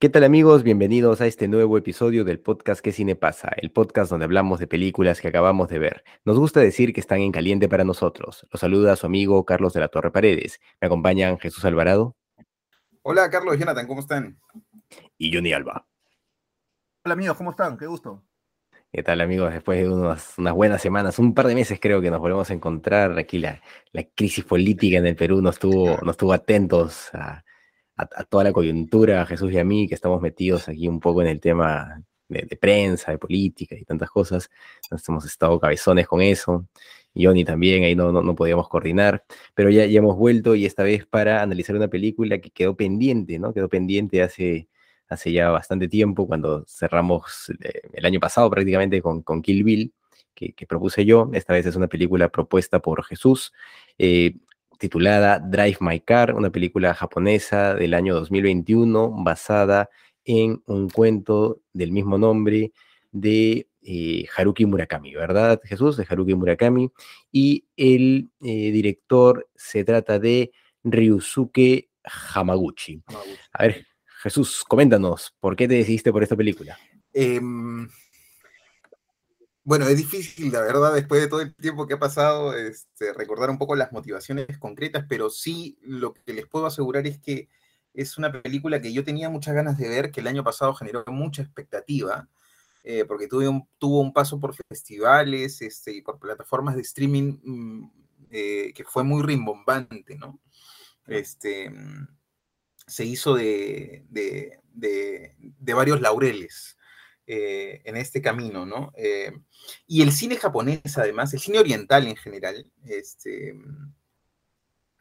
¿Qué tal amigos? Bienvenidos a este nuevo episodio del podcast ¿Qué cine pasa? El podcast donde hablamos de películas que acabamos de ver. Nos gusta decir que están en caliente para nosotros. Los saluda su amigo Carlos de la Torre Paredes. Me acompañan Jesús Alvarado. Hola Carlos y Jonathan, ¿cómo están? Y Johnny Alba. Hola amigos, ¿cómo están? Qué gusto. ¿Qué tal amigos? Después de unas, unas, buenas semanas, un par de meses creo que nos volvemos a encontrar. Aquí la, la crisis política en el Perú nos tuvo, nos tuvo atentos a, a, toda la coyuntura, a Jesús y a mí, que estamos metidos aquí un poco en el tema de, de prensa, de política y tantas cosas. Nos hemos estado cabezones con eso. Johnny también, ahí no, no, no, podíamos coordinar, pero ya, ya hemos vuelto y esta vez para analizar una película que quedó pendiente, ¿no? Quedó pendiente hace, hace ya bastante tiempo, cuando cerramos eh, el año pasado prácticamente con, con Kill Bill, que, que, propuse yo. Esta vez es una película propuesta por Jesús. Eh, titulada Drive My Car, una película japonesa del año 2021 basada en un cuento del mismo nombre de eh, Haruki Murakami, ¿verdad, Jesús? De Haruki Murakami. Y el eh, director se trata de Ryusuke Hamaguchi. Hamaguchi. A ver, Jesús, coméntanos, ¿por qué te decidiste por esta película? Eh, bueno, es difícil, la verdad, después de todo el tiempo que ha pasado, este, recordar un poco las motivaciones concretas, pero sí lo que les puedo asegurar es que es una película que yo tenía muchas ganas de ver, que el año pasado generó mucha expectativa, eh, porque tuve un, tuvo un paso por festivales este, y por plataformas de streaming mmm, eh, que fue muy rimbombante, ¿no? Este, se hizo de, de, de, de varios laureles. Eh, en este camino, ¿no? Eh, y el cine japonés, además, el cine oriental en general, este,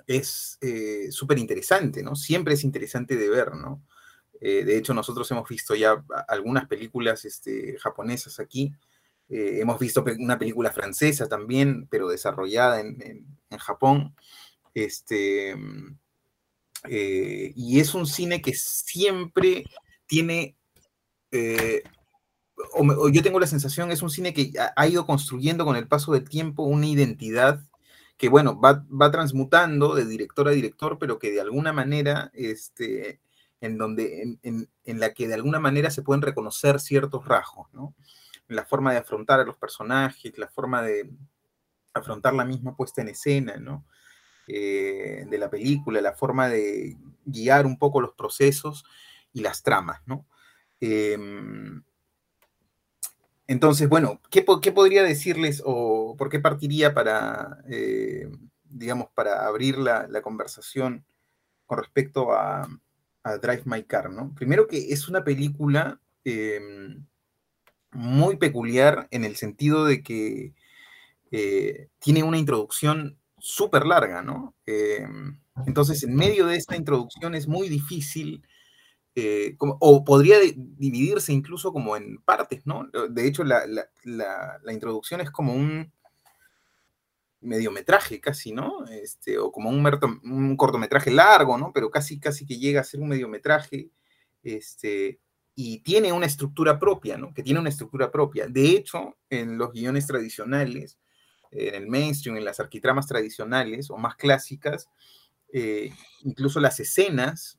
es eh, súper interesante, ¿no? Siempre es interesante de ver, ¿no? de hecho, nosotros hemos visto ya algunas películas este, japonesas aquí. hemos visto una película francesa también, pero desarrollada en, en, Japón. Este, y es un cine que siempre tiene eh, o, yo tengo la sensación, es un cine que ha, ido construyendo con el paso del tiempo una identidad que, bueno, va, va transmutando de director a director, pero que de alguna manera, este, en, donde, en, en, la que de alguna manera se pueden reconocer ciertos rasgos, ¿no? La forma de afrontar a los personajes, la forma de afrontar la misma puesta en escena, ¿no? Eh, de la película, la forma de guiar un poco los procesos y las tramas, ¿no? Eh, entonces, bueno, ¿qué, ¿qué, podría decirles o por qué partiría para, eh, digamos, para abrir la, conversación con respecto a, Drive My Car, ¿no? Primero que es una película eh, muy peculiar en el sentido de que eh, tiene una introducción súper larga, ¿no? Eh, entonces, en medio de esta introducción es muy difícil eh, o podría dividirse incluso como en partes, ¿no? De hecho, la, la, introducción es como un mediometraje casi, ¿no? Este, o como un, un, cortometraje largo, ¿no? Pero casi, casi que llega a ser un mediometraje, este, y tiene una estructura propia, ¿no? Que tiene una estructura propia. De hecho, en los guiones tradicionales, en el mainstream, en las arquitramas tradicionales o más clásicas, eh, incluso las escenas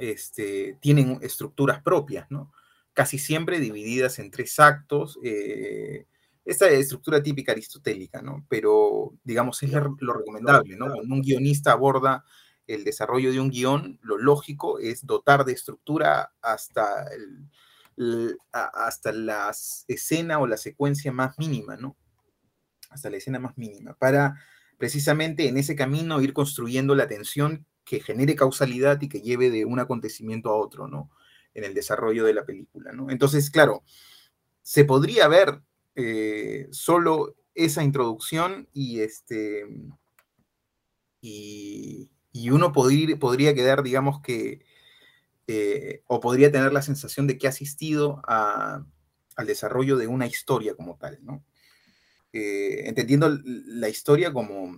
este, tienen estructuras propias, ¿no? Casi siempre divididas en tres actos. Eh, esta estructura típica aristotélica, ¿no? Pero, digamos, es lo recomendable, ¿no? Cuando un guionista aborda el desarrollo de un guion, lo lógico es dotar de estructura hasta, el, el, hasta la escena o la secuencia más mínima, ¿no? Hasta la escena más mínima, para precisamente en ese camino ir construyendo la tensión que genere causalidad y que lleve de un acontecimiento a otro, ¿no? En el desarrollo de la película, ¿no? Entonces, claro, se podría ver eh, solo esa introducción y este y, y uno podría, podría quedar, digamos que, eh, o podría tener la sensación de que ha asistido al desarrollo de una historia como tal, ¿no? Eh, entendiendo la historia como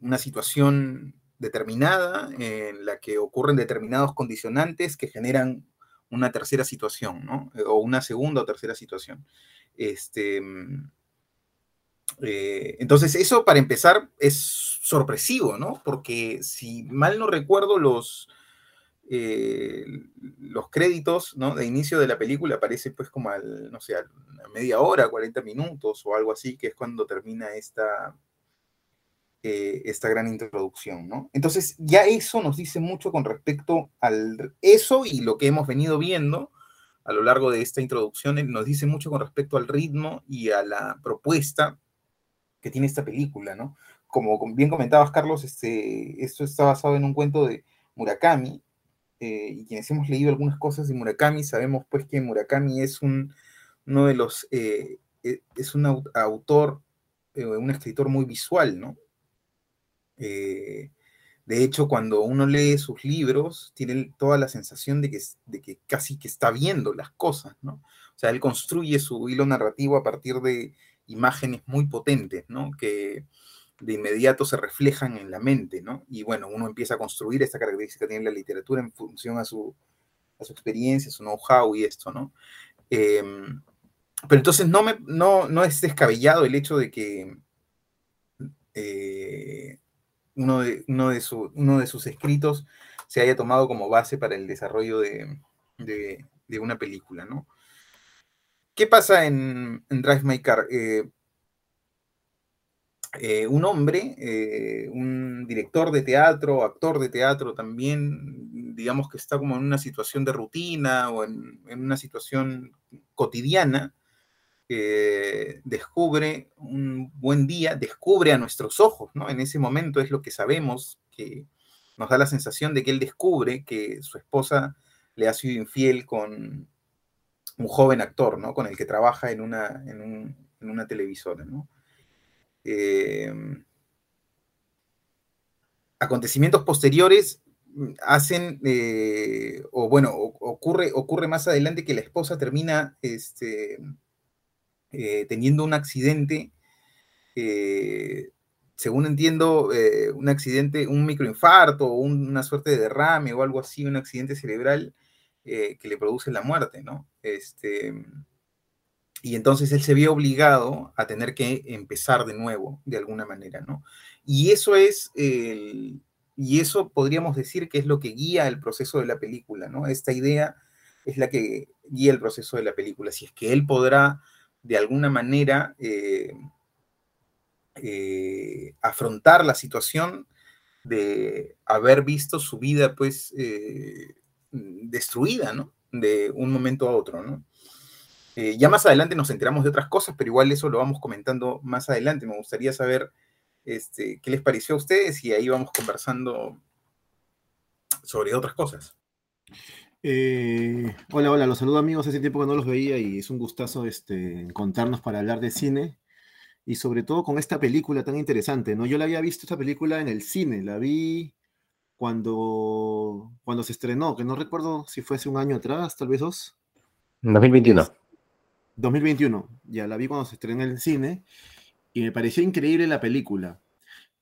una situación determinada en la que ocurren determinados condicionantes que generan una tercera situación, ¿no? O una segunda o tercera situación. Este, entonces, eso para empezar es sorpresivo, ¿no? Porque si mal no recuerdo, los, eh, los créditos ¿no? de inicio de la película aparecen pues como al, no sé, a media hora, 40 minutos o algo así, que es cuando termina esta, eh, esta gran introducción, ¿no? Entonces ya eso nos dice mucho con respecto al eso y lo que hemos venido viendo a lo largo de esta introducción, nos dice mucho con respecto al ritmo y a la propuesta que tiene esta película, ¿no? Como bien comentabas, Carlos, este, esto está basado en un cuento de Murakami, eh, y quienes hemos leído algunas cosas de Murakami, sabemos pues que Murakami es un, uno de los, eh, e, es un autor, un escritor muy visual, ¿no? De hecho, cuando uno lee sus libros, tiene toda la sensación de que, de que casi que está viendo las cosas, ¿no? O sea, él construye su hilo narrativo a partir de imágenes muy potentes, ¿no? Que, de inmediato se reflejan en la mente, ¿no? Y bueno, uno empieza a construir esta característica que tiene la literatura en función a su, a su experiencia, su know-how y esto, ¿no? Em, pero entonces no, me, no, no es descabellado el hecho de que eh, uno, de, uno, de su, uno de sus escritos se haya tomado como base para el desarrollo de, de, una película, ¿no? ¿Qué pasa en, en Drive My Car? Eh, eh, un hombre, eh, un director de teatro, actor de teatro también, digamos que está como en una situación de rutina o en, una situación cotidiana, eh, descubre un buen día, descubre a nuestros ojos, ¿no? En ese momento es lo que sabemos, que nos da la sensación de que él descubre que su esposa le ha sido infiel con un joven actor, ¿no? Con el que trabaja en una, en una televisora, ¿no? Em, acontecimientos posteriores hacen, eh, o bueno, ocurre, ocurre más adelante que la esposa termina este, eh, teniendo un accidente, eh, según entiendo, un accidente, un microinfarto o una suerte de derrame o algo así, un accidente cerebral que le produce la muerte, ¿no? Este, y entonces él se vio obligado a tener que empezar de nuevo, de alguna manera, ¿no? Y eso es, y eso podríamos decir que es lo que guía el proceso de la película, ¿no? Esta idea es la que guía el proceso de la película. Si es que él podrá, de alguna manera, eh, eh, afrontar la situación de haber visto su vida, pues, eh, destruida, ¿no? De un momento a otro, ¿no? Ya más adelante nos enteramos de otras cosas, pero igual eso lo vamos comentando más adelante. Me gustaría saber este, qué les pareció a ustedes y ahí vamos conversando sobre otras cosas. Eh, hola, hola, los saludo amigos, hace tiempo que no los veía y es un gustazo este, encontrarnos para hablar de cine y sobre todo con esta película tan interesante, ¿no? Yo la había visto esta película en el cine, la vi cuando, cuando se estrenó, que no recuerdo si fue hace un año atrás, tal vez dos. 2021. 2021, ya la vi cuando se estrenó en el cine y me pareció increíble la película.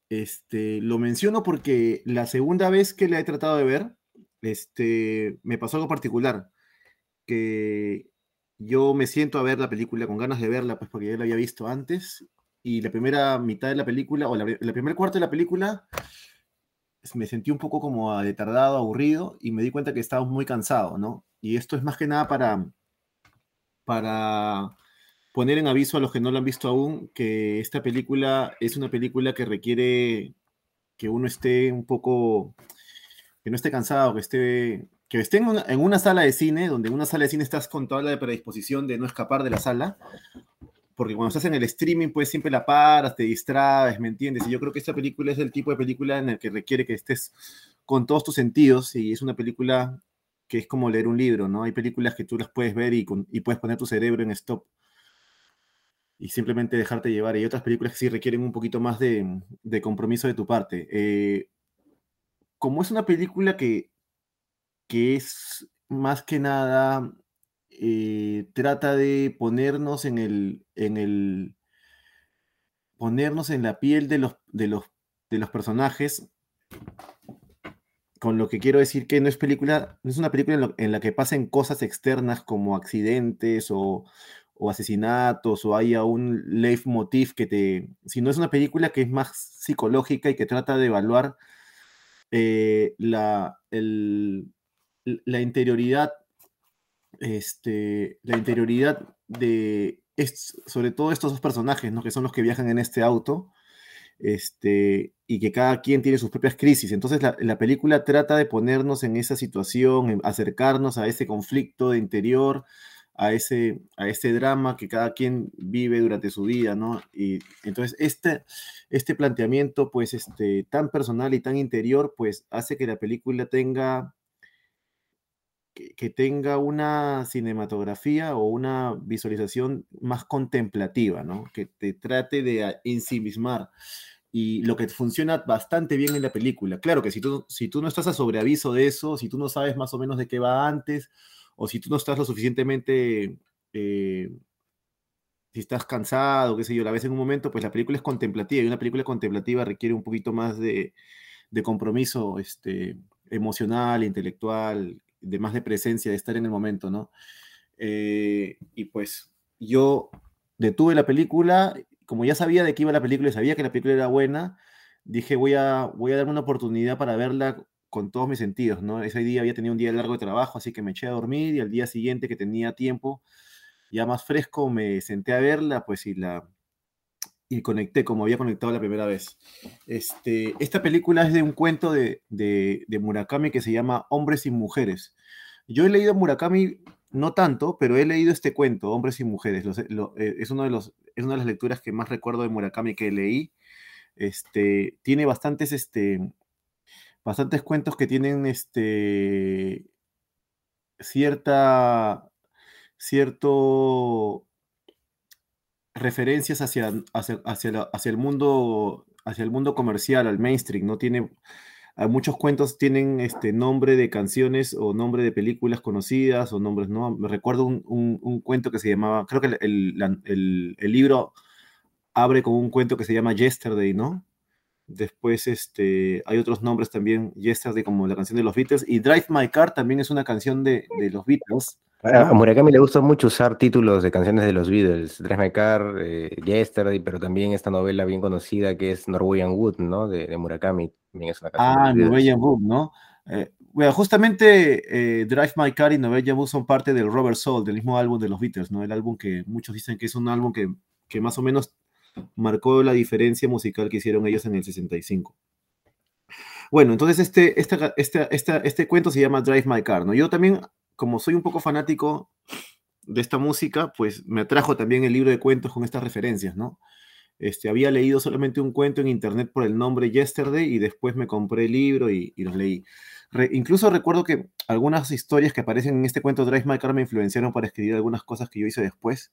Este, lo menciono porque la segunda vez que la he tratado de ver, este, me pasó algo particular, que yo me siento a ver la película con ganas de verla, pues porque ya la había visto antes, y la primera mitad de la película, o la, primer cuarto de la película, me sentí un poco como tardado, aburrido, y me di cuenta que estaba muy cansado, ¿no? Y esto es más que nada para para poner en aviso a los que no lo han visto aún que esta película es una película que requiere que uno esté un poco, que no esté cansado, que esté, que esté en una, sala de cine, donde en una sala de cine estás con toda la predisposición de no escapar de la sala, porque cuando estás en el streaming, pues siempre la paras, te distraes, ¿me entiendes? Y yo creo que esta película es el tipo de película en el que requiere que estés con todos tus sentidos y es una película que es como leer un libro, ¿no? Hay películas que tú las puedes ver y, puedes poner tu cerebro en stop y simplemente dejarte llevar. Y otras películas que sí requieren un poquito más de, compromiso de tu parte. Eh, como es una película que, que es más que nada, eh, trata de ponernos en el, en el, ponernos en la piel de los, de los, de los personajes, con lo que quiero decir que no es película, no es una película en, la que pasen cosas externas como accidentes o, o asesinatos o haya un leitmotiv que te, sino es una película que es más psicológica y que trata de evaluar eh, la, la interioridad, este, la interioridad de, sobre todo estos dos personajes, ¿no? Que son los que viajan en este auto, este, y que cada quien tiene sus propias crisis. Entonces la, la película trata de ponernos en esa situación, acercarnos a ese conflicto de interior, a ese, a ese drama que cada quien vive durante su vida, ¿no? Y entonces este, este planteamiento, pues, este, tan personal y tan interior, pues, hace que la película tenga, que, tenga una cinematografía o una visualización más contemplativa, ¿no? Que te trate de ensimismar. Y lo que funciona bastante bien en la película. Claro que si tú, si tú no estás a sobreaviso de eso, si tú no sabes más o menos de qué va antes, o si tú no estás lo suficientemente, eh, si estás cansado, qué sé yo, la ves en un momento, pues la película es contemplativa y una película contemplativa requiere un poquito más de, compromiso este, emocional, intelectual, de más de presencia, de estar en el momento, ¿no? Eh, y pues yo detuve la película, como ya sabía de qué iba la película y sabía que la película era buena, dije voy a, voy a darme una oportunidad para verla con todos mis sentidos, ¿no? Ese día había tenido un día largo de trabajo, así que me eché a dormir y al día siguiente que tenía tiempo, ya más fresco, me senté a verla, pues y la y conecté como había conectado la primera vez. Este, esta película es de un cuento de, de, de Murakami que se llama Hombres y Mujeres. Yo he leído Murakami no tanto, pero he leído este cuento, Hombres y Mujeres. Lo- eh, es, uno de los, es una de las lecturas que más recuerdo de Murakami que leí. Este, tiene bastantes, este, bastantes cuentos que tienen este, cierta, cierto referencias hacia, hacia, hacia, hacia el mundo hacia el mundo comercial, al mainstream, ¿no? Tiene, muchos cuentos tienen este nombre de canciones o nombre de películas conocidas o nombres, ¿no? Me recuerdo un, un- cuento que se llamaba, creo que el, el- el libro abre con un cuento que se llama Yesterday, ¿no? Después este, hay otros nombres también, Yesterday como la canción de los Beatles, y Drive My Car también es una canción de, de los Beatles. A a Murakami le gusta mucho usar títulos de canciones de los Beatles, Drive My Car, eh, Yesterday, pero también esta novela bien conocida que es Norwegian Wood, ¿no? De, de Murakami, también es una canción Ah. Norwegian Wood, ¿no? Eh, bueno, justamente eh, Drive My Car y Norwegian Wood son parte del Robert Soul, del mismo álbum de los Beatles, ¿no? El álbum que muchos dicen que es un álbum que, que más o menos marcó la diferencia musical que hicieron ellos en el 65. Bueno, entonces este, esta- esta- este cuento se llama Drive My Car, ¿no? Yo también, como soy un poco fanático de esta música, pues me atrajo también el libro de cuentos con estas referencias, ¿no? Este, había leído solamente un cuento en internet por el nombre Yesterday y después me compré el libro y, y los leí. Re- incluso recuerdo que algunas historias que aparecen en este cuento Drive My Car me influenciaron para escribir algunas cosas que yo hice después.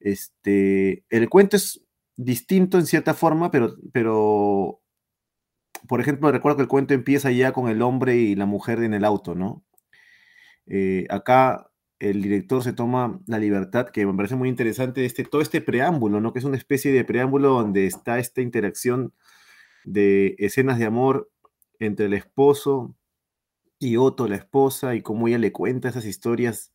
Este, el cuento es distinto en cierta forma, pero, pero, por ejemplo, recuerdo que el cuento empieza ya con el hombre y la mujer en el auto, ¿no? Eh, acá el director se toma la libertad, que me parece muy interesante, este, todo este preámbulo, ¿no? Que es una especie de preámbulo donde está esta interacción de escenas de amor entre el esposo y Otto, la esposa, y cómo ella le cuenta esas historias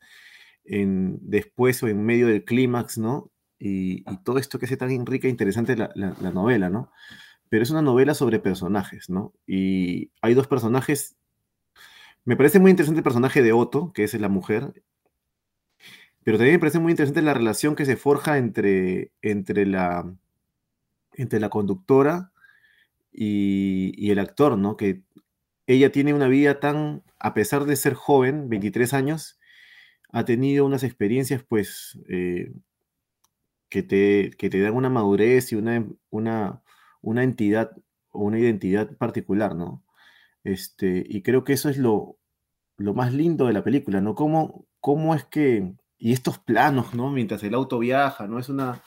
en, después o en medio del clímax, ¿no? Y, todo esto que hace tan rica e interesante la, la- la novela, ¿no? Pero es una novela sobre personajes, ¿no? Y hay dos personajes. Me parece muy interesante el personaje de Otto, que es la mujer, pero también me parece muy interesante la relación que se forja entre, entre, la, entre la conductora y, y el actor, ¿no? Que ella tiene una vida tan, a pesar de ser joven, 23 años, ha tenido unas experiencias, pues, eh, que, te, que te dan una madurez y una, una, una entidad o una identidad particular, ¿no? Este, y creo que eso es lo, lo más lindo de la película, ¿no? Cómo, cómo es que, y estos planos, ¿no? Mientras el auto viaja, ¿no? Es una,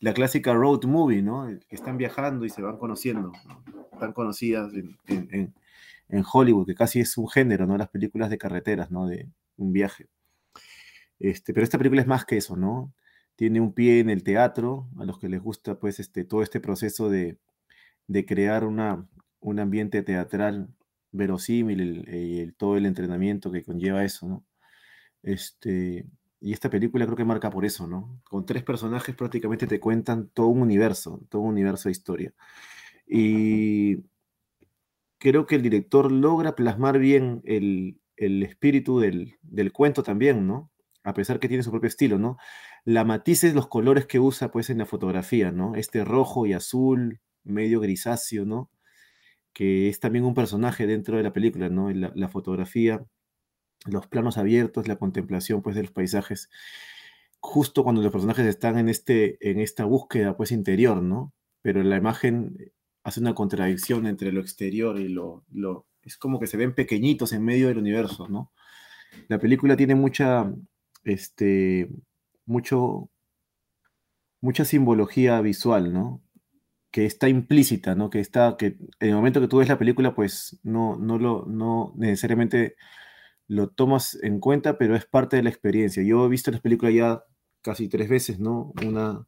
la clásica road movie, ¿no? Que están viajando y se van conociendo, ¿no? Están conocidas en- en- en Hollywood, que casi es un género, ¿no? Las películas de carreteras, ¿no? De un viaje. Este, pero esta película es más que eso, ¿no? Tiene un pie en el teatro, a los que les gusta, pues, este, todo este proceso de, de crear una, un ambiente teatral verosímil y todo el entrenamiento que conlleva eso, ¿no? Este, y esta película creo que marca por eso, ¿no? Con tres personajes prácticamente te cuentan todo un universo, todo un universo de historia. Y creo que el director logra plasmar bien el, espíritu del, cuento también, ¿no? A pesar que tiene su propio estilo, ¿no? La matices, los colores que usa, pues, en la fotografía, ¿no? Este rojo y azul, medio grisáceo, ¿no? Que es también un personaje dentro de la película, ¿no? La, fotografía, los planos abiertos, la contemplación, pues, de los paisajes, justo cuando los personajes están en, este, en esta búsqueda, pues, interior, ¿no? Pero la imagen hace una contradicción entre lo exterior y lo, lo, Es como que se ven pequeñitos en medio del universo, ¿no? La película tiene mucha, este, mucho, mucha simbología visual, ¿no? Que está implícita, ¿no? Que está, que en el momento que tú ves la película, pues no, no, lo, no necesariamente lo tomas en cuenta, pero es parte de la experiencia. Yo he visto las películas ya casi tres veces, ¿no? Una,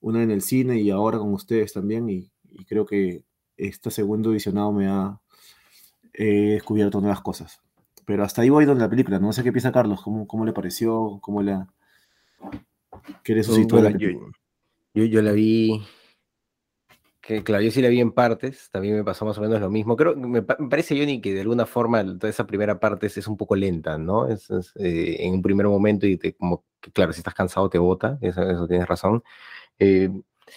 una en el cine y ahora con ustedes también, y creo que este segundo visionado me ha descubierto nuevas cosas. Pero hasta ahí voy donde la película. No sé qué piensa Carlos, cómo, cómo le pareció, cómo la... ¿Qué le suscitó la yo, yo, la vi que claro, yo sí la vi en partes, también me pasó más o menos lo mismo. Creo me, me parece, Johnny, que de alguna forma toda esa primera parte es, un poco lenta, ¿no? Es, eh, en un primer momento y te, como que, claro, si estás cansado te bota, eso, eso tienes razón. Eh,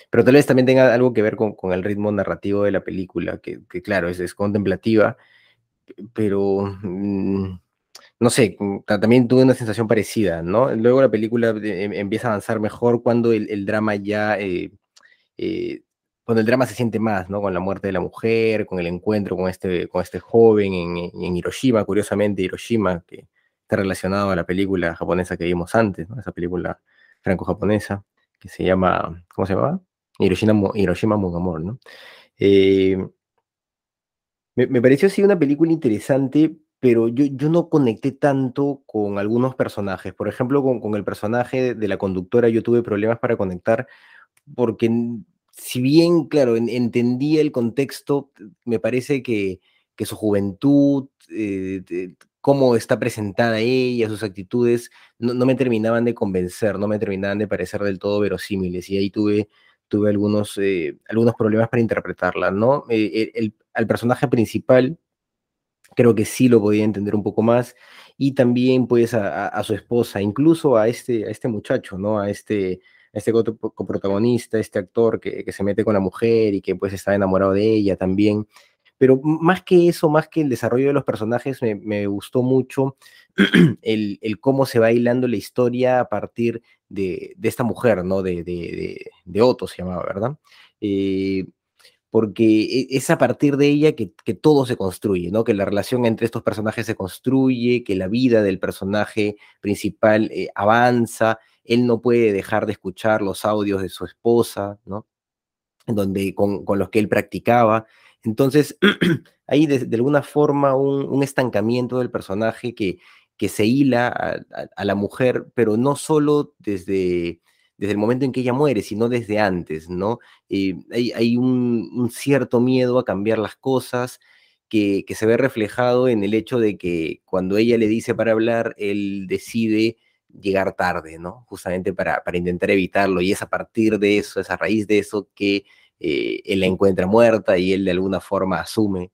pero tal vez también tenga algo que ver con, con el ritmo narrativo de la película, que, que claro, es, es, contemplativa, pero mm, no sé, también tuve una sensación parecida, ¿no? Luego la película em, empieza a avanzar mejor cuando el, drama ya, eh, eh, cuando el drama se siente más, ¿no? Con la muerte de la mujer, con el encuentro con este, con este joven en, Hiroshima, curiosamente Hiroshima, que está relacionado a la película japonesa que vimos antes, ¿no? Esa película franco-japonesa que se llama, ¿cómo se llama? Hiroshima, Hiroshima Mon ¿no? Eh, me, pareció así una película interesante, pero yo, yo no conecté tanto con algunos personajes. Por ejemplo, con, con el personaje de la conductora yo tuve problemas para conectar porque si bien, claro, entendía el contexto, me parece que, que su juventud, eh, cómo está presentada ella, sus actitudes, no, me terminaban de convencer, no me terminaban de parecer del todo verosímiles. Y ahí tuve, tuve algunos, eh, algunos problemas para interpretarla, ¿no? Eh, el, al personaje principal creo que sí lo podía entender un poco más. Y también, pues, a, su esposa, incluso a este, a este muchacho, ¿no? A este, a este coprotagonista, este actor que, que se mete con la mujer y que, pues, está enamorado de ella también. Pero más que eso, más que el desarrollo de los personajes, me, gustó mucho el, cómo se va hilando la historia a partir de, esta mujer, ¿no? De, de, Otto se llamaba, ¿verdad? Eh, porque e, es a partir de ella que, todo se construye, ¿no? Que la relación entre estos personajes se construye, que la vida del personaje principal eh, avanza, él no puede dejar de escuchar los audios de su esposa, ¿no? Donde, con, los que él practicaba, entonces, hay de, alguna forma un, estancamiento del personaje que se hila a, la mujer, pero no solo desde, desde el momento en que ella muere, sino desde antes, ¿no? Eh, hay, un, cierto miedo a cambiar las cosas que, se ve reflejado en el hecho de que cuando ella le dice para hablar, él decide llegar tarde, ¿no? Justamente para, intentar evitarlo. Y es a partir de eso, es a raíz de eso que eh, él la encuentra muerta y él de alguna forma asume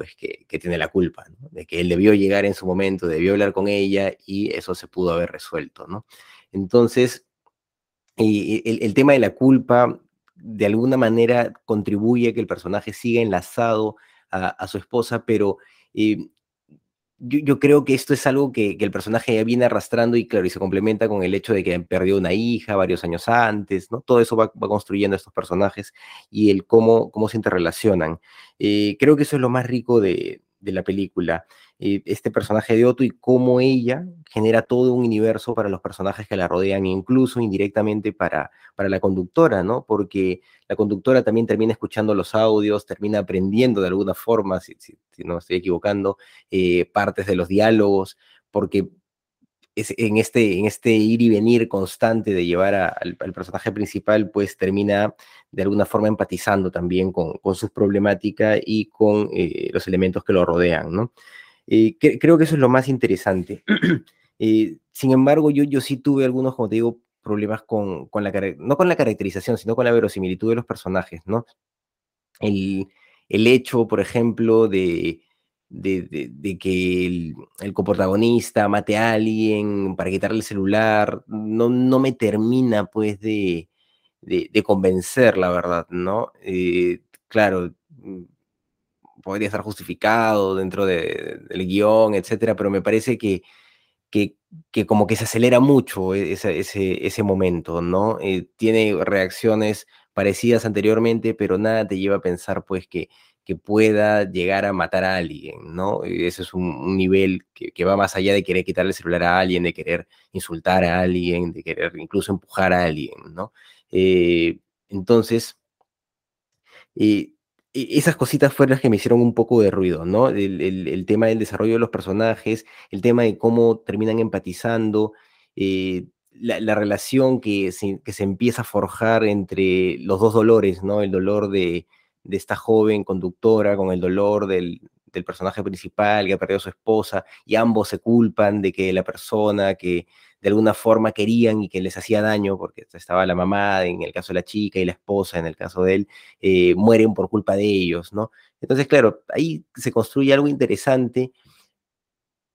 pues que, tiene la culpa, de que él debió llegar en su momento, debió hablar con ella y eso se pudo haber resuelto, ¿no? Entonces, el, tema de la culpa de alguna manera contribuye a que el personaje siga enlazado a, su esposa, pero eh, yo, creo que esto es algo que, el personaje ya viene arrastrando y claro, y se complementa con el hecho de que perdió una hija varios años antes, ¿no? Todo eso va, construyendo estos personajes y el cómo, cómo se interrelacionan. Eh, creo que eso es lo más rico de, de la película. Eh, este personaje de Otto y cómo ella genera todo un universo para los personajes que la rodean, incluso indirectamente para, para la conductora, ¿no? Porque la conductora también termina escuchando los audios, termina aprendiendo de alguna forma, si, no me estoy equivocando, eh, partes de los diálogos, porque en, este, en este ir y venir constante de llevar al, personaje principal, pues termina de alguna forma empatizando también con, sus problemáticas y con eh, los elementos que lo rodean, ¿no? Eh, creo que eso es lo más interesante. Eh, sin embargo, yo, yo sí tuve algunos, como te digo, problemas con, con la, no con la caracterización, sino con la verosimilitud de los personajes, ¿no? El, el hecho, por ejemplo, de, de, que el, el, coprotagonista mate a alguien para quitarle el celular, no, no me termina pues de, de convencer, la verdad, ¿no? Eh, claro, mm, podría estar justificado dentro del guion, etcétera, pero me parece que, que, que, como que se acelera mucho e, ese, ese, ese momento, ¿no? Eh, tiene reacciones parecidas anteriormente, pero nada te lleva a pensar pues que que pueda llegar a matar a alguien, ¿no? Ese es un, nivel que, va más allá de querer quitarle el celular a alguien, de querer insultar a alguien, de querer incluso empujar a alguien, ¿no? Eh, entonces, eh, e, esas cositas fueron las que me hicieron un poco de ruido, ¿no? El, tema del desarrollo de los personajes, el tema de cómo terminan empatizando, eh, la, relación que se empieza a forjar entre los dos dolores, ¿no? El dolor de de esta joven conductora con el dolor del, personaje principal que ha perdido su esposa y ambos se culpan de que la persona que de alguna forma querían y que les hacía daño, porque estaba la mamá en el caso de la chica y la esposa en el caso de él, eh, mueren por culpa de ellos, ¿no? Entonces, claro, ahí se construye algo interesante,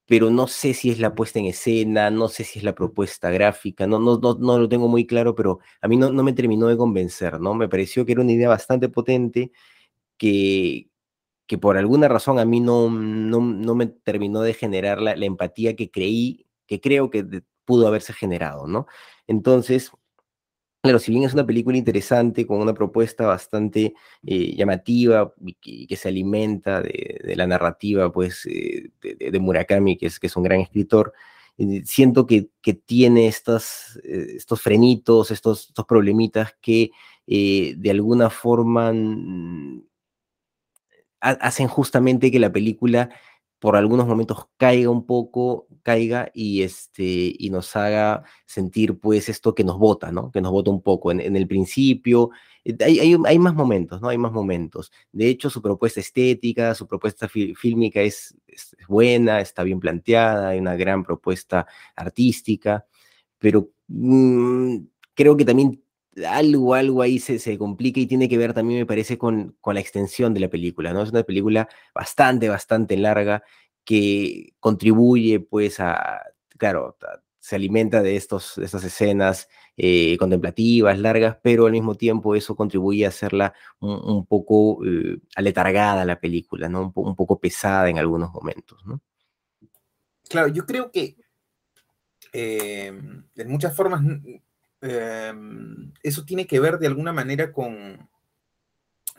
pero no sé si es la puesta en escena, no sé si es la propuesta gráfica, no, no, no, no lo tengo muy claro, pero a mí no, no me terminó de convencer, ¿no? Me pareció que era una idea bastante potente que, que por alguna razón a mí no, no, no me terminó de generar la, la, empatía que creí, que creo que pudo haberse generado, ¿no? Entonces, Claro, si bien es una película interesante, con una propuesta bastante eh, llamativa y que, se alimenta de, la narrativa pues, eh, de, Murakami, que es, un gran escritor, eh, siento que, tiene estos frenitos, estos, estos problemitas que de alguna forma mm, hacen justamente que la película por algunos momentos caiga un poco, caiga y, este, y nos haga sentir pues esto que nos bota, ¿no? Que nos bota un poco. En, el principio, eh, hay, hay, más momentos, ¿no? Hay más momentos. De hecho, su propuesta estética, su propuesta fílmica es, es, buena, está bien planteada, hay una gran propuesta artística, pero mm, creo que también algo, algo ahí se, se, complica y tiene que ver también, me parece, con, con la extensión de la película, ¿no? Es una película bastante, bastante larga que contribuye, pues, a, claro, se alimenta de, estos, de estas escenas eh, contemplativas, largas, pero al mismo tiempo eso contribuye a hacerla un, poco eh, aletargada la película, ¿no? Un, poco pesada en algunos momentos, ¿no? Claro, yo creo que eh, en muchas formas Em, eso tiene que ver de alguna manera con,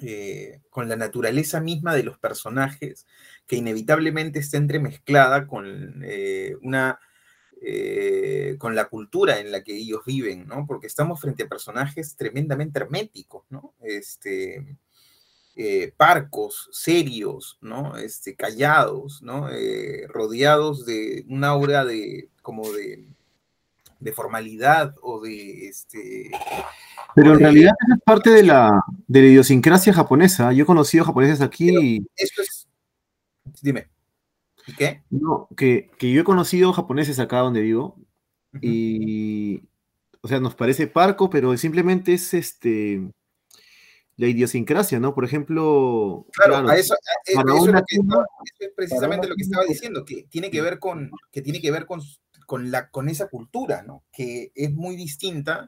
eh, con la naturaleza misma de los personajes, que inevitablemente está entremezclada con eh, una eh, con la cultura en la que ellos viven, ¿no? Porque estamos frente a personajes tremendamente herméticos, ¿no? Este, parcos, serios, ¿no? Este, callados, ¿no? rodeados de una aura de, como de, de formalidad o de este. Pero en realidad es parte de la, de la idiosincrasia japonesa. Yo he conocido japoneses aquí. Esto es. Dime. ¿Y qué? No, que, yo he conocido japoneses acá donde vivo. Y. O sea, nos parece parco, pero simplemente es este la idiosincrasia, ¿no? Por ejemplo. Claro, eso, es precisamente lo que estaba diciendo, que tiene que ver con, que tiene que ver con con, la, con esa cultura, ¿no? Que es muy distinta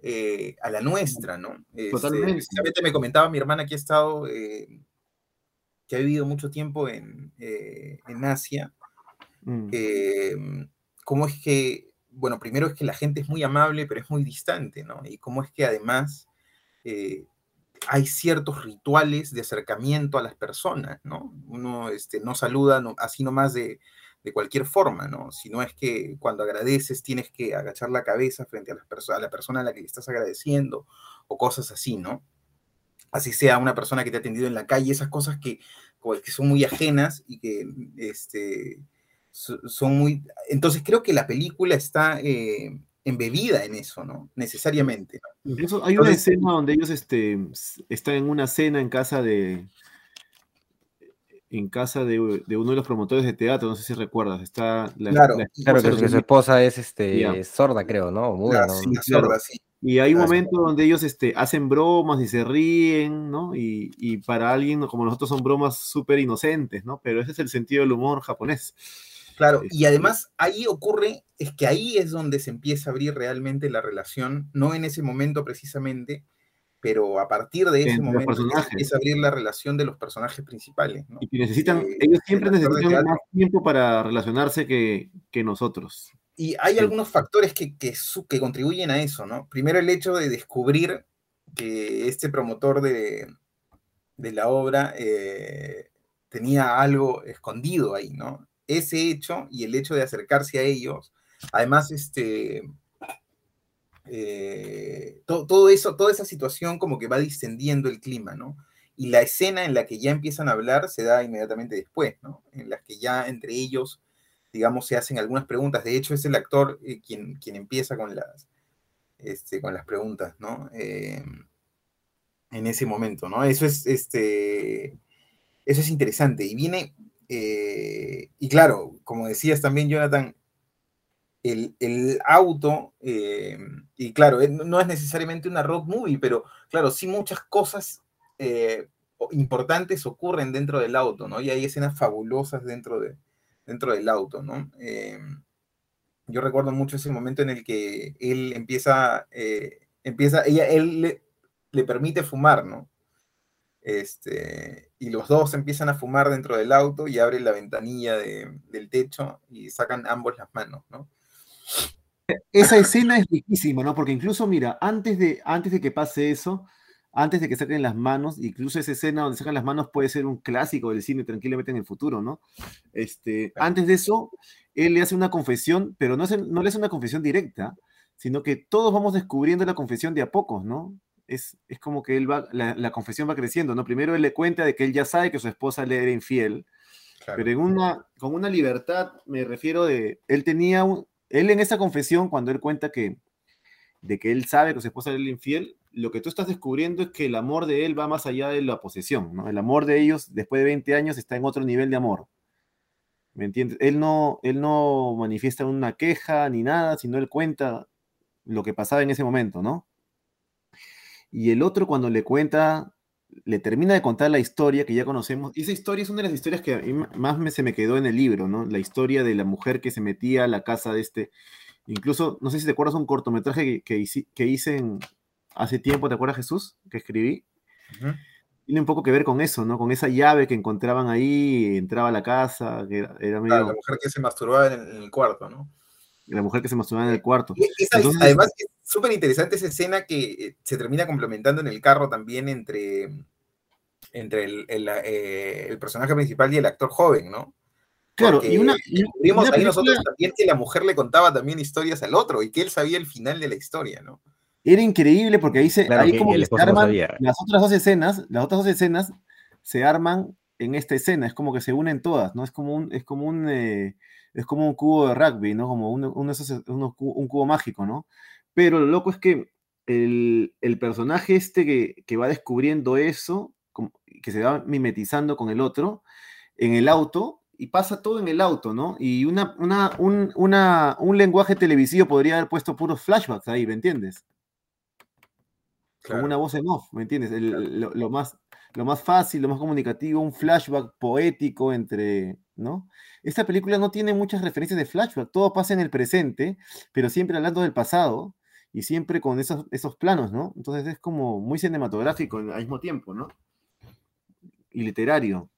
eh, a la nuestra, ¿no? Este, Totalmente. me comentaba mi hermana que ha estado, eh, que ha vivido mucho tiempo en, eh, en Asia, mm. cómo es que, bueno, primero es que la gente es muy amable, pero es muy distante, ¿no? Y cómo es que además hay ciertos rituales de acercamiento a las personas, ¿no? Uno este, no saluda así nomás de, de cualquier forma, ¿no? Si no es que cuando agradeces tienes que agachar la cabeza frente a, las a la persona a la que le estás agradeciendo o cosas así, ¿no? Así sea una persona que te ha atendido en la calle, esas cosas que, que son muy ajenas y que este, son muy... Entonces creo que la película está eh, embebida en eso, ¿no? Necesariamente. Incluso hay una escena donde ellos este, están en una cena en casa de, en casa de, uno de los promotores de teatro, no sé si recuerdas, está la, claro, claro que, su esposa es este, sorda, creo, ¿no? Sí, sorda, sí. Y hay un momento donde ellos este, hacen bromas y se ríen, ¿no? Y, y para alguien como nosotros son bromas súper inocentes, ¿no? Pero ese es el sentido del humor japonés. Claro, y este además ahí ocurre, es que ahí es donde se empieza a abrir realmente la relación, no en ese momento precisamente, pero a partir de ese momento a abrir la relación de los personajes principales. ¿no? Y que necesitan, eh, ellos siempre necesitan más tiempo para relacionarse que, que nosotros. Y hay algunos factores que, que, que, contribuyen a eso, ¿no? Primero el hecho de descubrir que este promotor de, de la obra eh, tenía algo escondido ahí, ¿no? Ese hecho y el hecho de acercarse a ellos, además, este, eh, todo, eso, toda esa situación como que va distendiendo el clima, ¿no? Y la escena en la que ya empiezan a hablar se da inmediatamente después, ¿no? En las que ya entre ellos, digamos, se hacen algunas preguntas. De hecho, es el actor eh, quien, quien empieza con las, este, con las preguntas, ¿no? Eh, en ese momento, ¿no? Eso es, este, eso es interesante. Y viene, y claro, como decías también, Jonathan, el, auto, eh, y claro, eh, no es necesariamente una road movie, pero claro, sí muchas cosas eh, importantes ocurren dentro del auto, ¿no? Y hay escenas fabulosas dentro, de, dentro del auto, ¿no? yo recuerdo mucho ese momento en el que él empieza, empieza ella, él le, le, permite fumar, ¿no? Este, y los dos empiezan a fumar dentro del auto y abren la ventanilla del techo y sacan ambos las manos, ¿no? Esa escena es riquísima, ¿no? Porque incluso, mira, antes de, antes de que pase eso, antes de que saquen las manos, incluso esa escena donde sacan las manos puede ser un clásico del cine tranquilamente en el futuro, ¿no? Este, antes de eso, él le hace una confesión, pero no, no le hace una confesión directa, sino que todos vamos descubriendo la confesión de a pocos, ¿no? Es, es como que él va, la, confesión va creciendo, ¿no? Primero él le cuenta de que él ya sabe que su esposa le era infiel, pero en una, con una libertad, me refiero de, él tenía un, él en esa confesión, cuando él cuenta que de que él sabe que su esposa es infiel, lo que tú estás descubriendo es que el amor de él va más allá de la posesión, ¿no? El amor de ellos, después de 20 años, está en otro nivel de amor. ¿Me entiendes? Él no, él no manifiesta una queja ni nada, sino él cuenta lo que pasaba en ese momento, ¿no? Y el otro cuando le cuenta, le termina de contar la historia que ya conocemos, y esa historia es una de las historias que a mí más me, se me quedó en el libro, ¿no? La historia de la mujer que se metía a la casa de este, incluso, no sé si te acuerdas un cortometraje que, que, hice, hace tiempo, ¿te acuerdas Jesús? Que escribí. Tiene un poco que ver con eso, ¿no? Con esa llave que encontraban ahí, entraba a la casa, que era, medio... la mujer que se masturbaba en el, cuarto, ¿no? La mujer que se masturbaba en el cuarto. además, es súper interesante esa escena que eh, se termina complementando en el carro también entre entre el, eh, el, personaje principal y el actor joven, ¿no? Claro, y una. Vimos ahí nosotros también que la mujer le contaba también historias al otro y que él sabía el final de la historia, ¿no? Era increíble porque ahí, se, ahí como que se arman las otras dos escenas, las otras dos escenas se arman en esta escena, es como que se unen todas, ¿no? Es como un, es como un, eh, es como un cubo de rugby, ¿no? Como un, un, un cubo mágico, ¿no? Pero lo loco es que el, el personaje este que, que, va descubriendo eso que se va mimetizando con el otro en el auto y pasa todo en el auto, ¿no? Y una, una, un, una, un lenguaje televisivo podría haber puesto puros flashbacks ahí, ¿me entiendes? Como una voz en off, ¿me entiendes? lo, más, lo más fácil, lo más comunicativo, un flashback poético entre, ¿no? Esta película no tiene muchas referencias de flashback, todo pasa en el presente, pero siempre hablando del pasado y siempre con esos, esos planos, ¿no? Entonces es como muy cinematográfico al mismo tiempo, ¿no? y literario.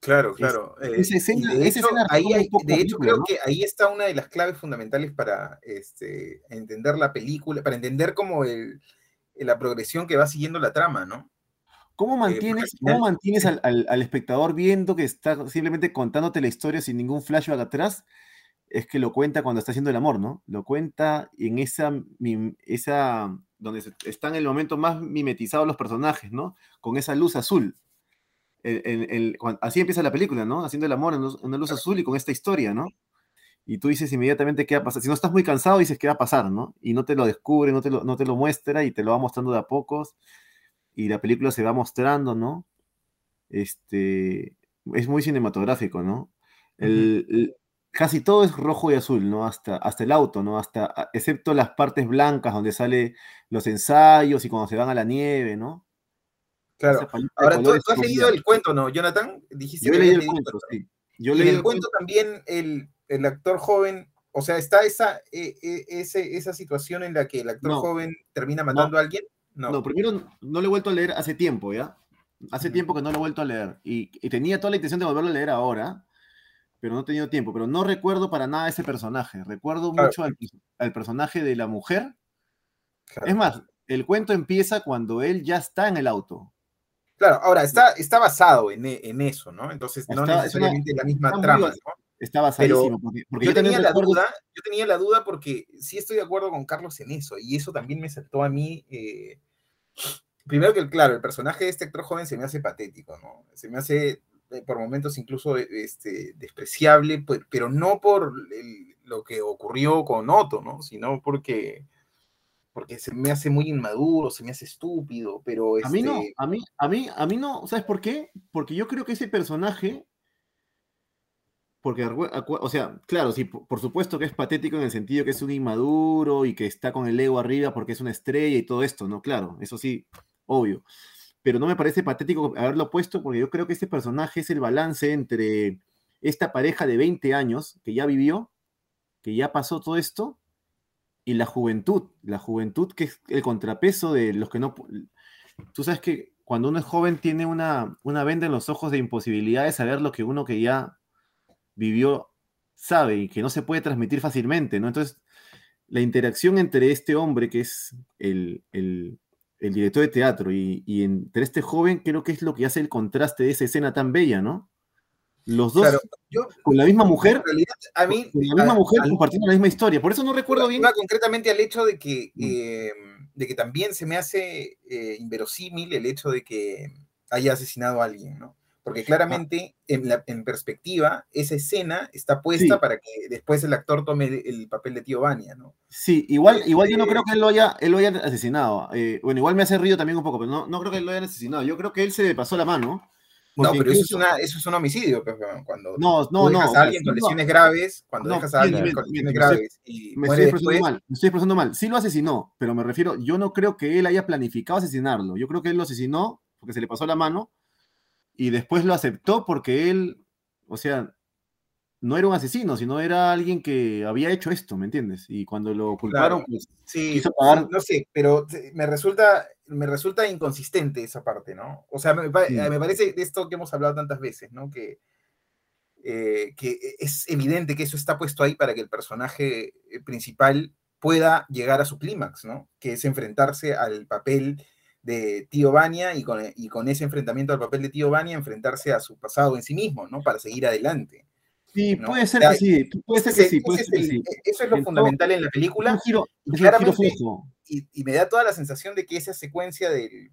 Claro, claro. Eh, de hecho, ahí de hecho creo que ahí está una de las claves fundamentales para este, entender la película, para entender como el, la progresión que va siguiendo la trama, ¿no? ¿Cómo mantienes, final- cómo mantienes al, al- al espectador viendo que está simplemente contándote la historia sin ningún flashback atrás? Es que lo cuenta cuando está haciendo el amor, ¿no? Lo cuenta en esa, mim- esa donde están en el momento más mimetizados los personajes, ¿no? Con esa luz azul. El- el- el- cuan- así empieza la película, ¿no? Haciendo el amor en luz- en una luz azul y con esta historia, ¿no? Y tú dices inmediatamente qué va a pasar. Si no estás muy cansado, dices qué va a pasar, ¿no? Y no te lo descubre, no te lo, no te lo muestra y te lo va mostrando de a pocos. Y la película se va mostrando, ¿no? Este, es muy cinematográfico, ¿no? El- casi todo es rojo y azul, ¿no? Hasta, hasta el auto, ¿no? Hasta, excepto las partes blancas donde sale los ensayos y cuando se van a la nieve, ¿no? Claro. Ahora, ¿tú, has leído el cuento, ¿no, Jonathan? Dijiste Yo que leí el cuento, sí. Yo y leí en el el cuento también el, el actor joven, o sea, está esa, eh, eh, ese- esa situación en la que el actor No. joven termina matando a alguien. No. No, primero no lo he vuelto a leer hace tiempo, ¿ya? Hace tiempo que no lo he vuelto a leer. Y, y tenía toda la intención de volverlo a leer ahora, pero no he tenido tiempo. Pero no recuerdo para nada ese personaje. Recuerdo Claro. mucho al, al personaje de la mujer. Claro. Es más, el cuento empieza cuando él ya está en el auto. Claro, ahora está, está basado en, e- en eso, ¿no? Entonces no Está- una- necesariamente la misma muy trama, ¿no? Está basadísimo. porque, porque yo, tenía la duda, yo tenía la duda porque sí estoy de acuerdo con Carlos en eso, y eso también me saltó a mí. eh, primero que, claro, el personaje de este actor joven se me hace patético, ¿no? Se me hace por momentos incluso eh, este, despreciable, pe- pero no por el- lo que ocurrió con Otto, ¿no? Sino porque, porque se me hace muy inmaduro, se me hace estúpido, pero A mí no, este, a mí, a mí, a mí no, ¿sabes por qué? Porque yo creo que ese personaje, porque, o sea, claro, sí, por supuesto que es patético en el sentido que es un inmaduro y que está con el ego arriba porque es una estrella y todo esto, ¿no? Claro, eso sí, obvio. Pero no me parece patético haberlo puesto porque yo creo que ese personaje es el balance entre esta pareja de 20 años que ya vivió, que ya pasó todo esto, y la juventud, la juventud que es el contrapeso de los que no... Tú sabes que cuando uno es joven tiene una, una venda en los ojos de imposibilidad de saber lo que uno que ya vivió sabe y que no se puede transmitir fácilmente, ¿no? Entonces, la interacción entre este hombre que es el, el- el director de teatro y, y entre este joven creo que es lo que hace el contraste de esa escena tan bella, ¿no? Los dos claro, yo, con la misma mujer, en realidad, a mí, con la misma a- mujer al- compartiendo la misma historia. Por eso no recuerdo bien. Concretamente al hecho de que, Mm. eh, de que también se me hace eh, inverosímil el hecho de que haya asesinado a alguien, ¿no? Porque claramente, en, la, en perspectiva, esa escena está puesta Sí. para que después el actor tome el, el papel de tío Vania, ¿no? Sí, igual, igual yo no creo que él lo haya, él lo haya asesinado. Eh, bueno, igual me hace ruido también un poco, pero no, no creo que él lo haya asesinado. Yo creo que él se le pasó la mano. No, pero eso es, incluso- una, eso es un homicidio, pues, cuando No, no, no. dejas o a alguien con lesiones graves, cuando No, dejas a alguien con lesiones graves y me estoy después, mal, me estoy expresando mal. Sí lo asesinó, pero me refiero, yo no creo que él haya planificado asesinarlo. Yo creo que él lo asesinó porque se le pasó la mano y después lo aceptó porque él, o sea, no era un asesino, sino era alguien que había hecho esto, ¿me entiendes? Y cuando lo culparon, Claro. pues Sí, quiso pagar- no sé, pero me resulta, me resulta inconsistente esa parte, ¿no? O sea, me, Sí. me parece de esto que hemos hablado tantas veces, ¿no? Que, eh, que es evidente que eso está puesto ahí para que el personaje eh, principal pueda llegar a su clímax, ¿no? Que es enfrentarse al papel de Tío Vania y con, y con ese enfrentamiento al papel de Tío Vania enfrentarse a su pasado en sí mismo, ¿no? Para seguir adelante. sí, ¿no? puede ser que sí, puede ser que sí, puede ser que sí. Eso es lo todo- fundamental en la película. un giro, y giro y, y me da toda la sensación de que esa secuencia del-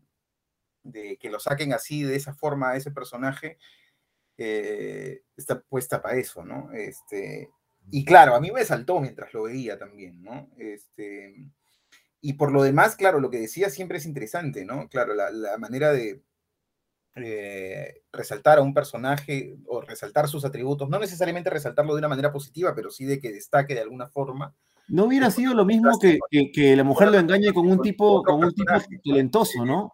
de que lo saquen así, de esa forma, a ese personaje, eh, está puesta para eso, ¿no? Este, y claro, a mí me saltó mientras lo veía también, ¿no? Este, y por lo demás, claro, lo que decía siempre es interesante, ¿no? Claro, la, la manera de eh, resaltar a un personaje o resaltar sus atributos, no necesariamente resaltarlo de una manera positiva, pero sí de que destaque de alguna forma. No hubiera sido lo mismo que, que- que la mujer lo engañe con un tipo, con un tipo talentoso, ¿no?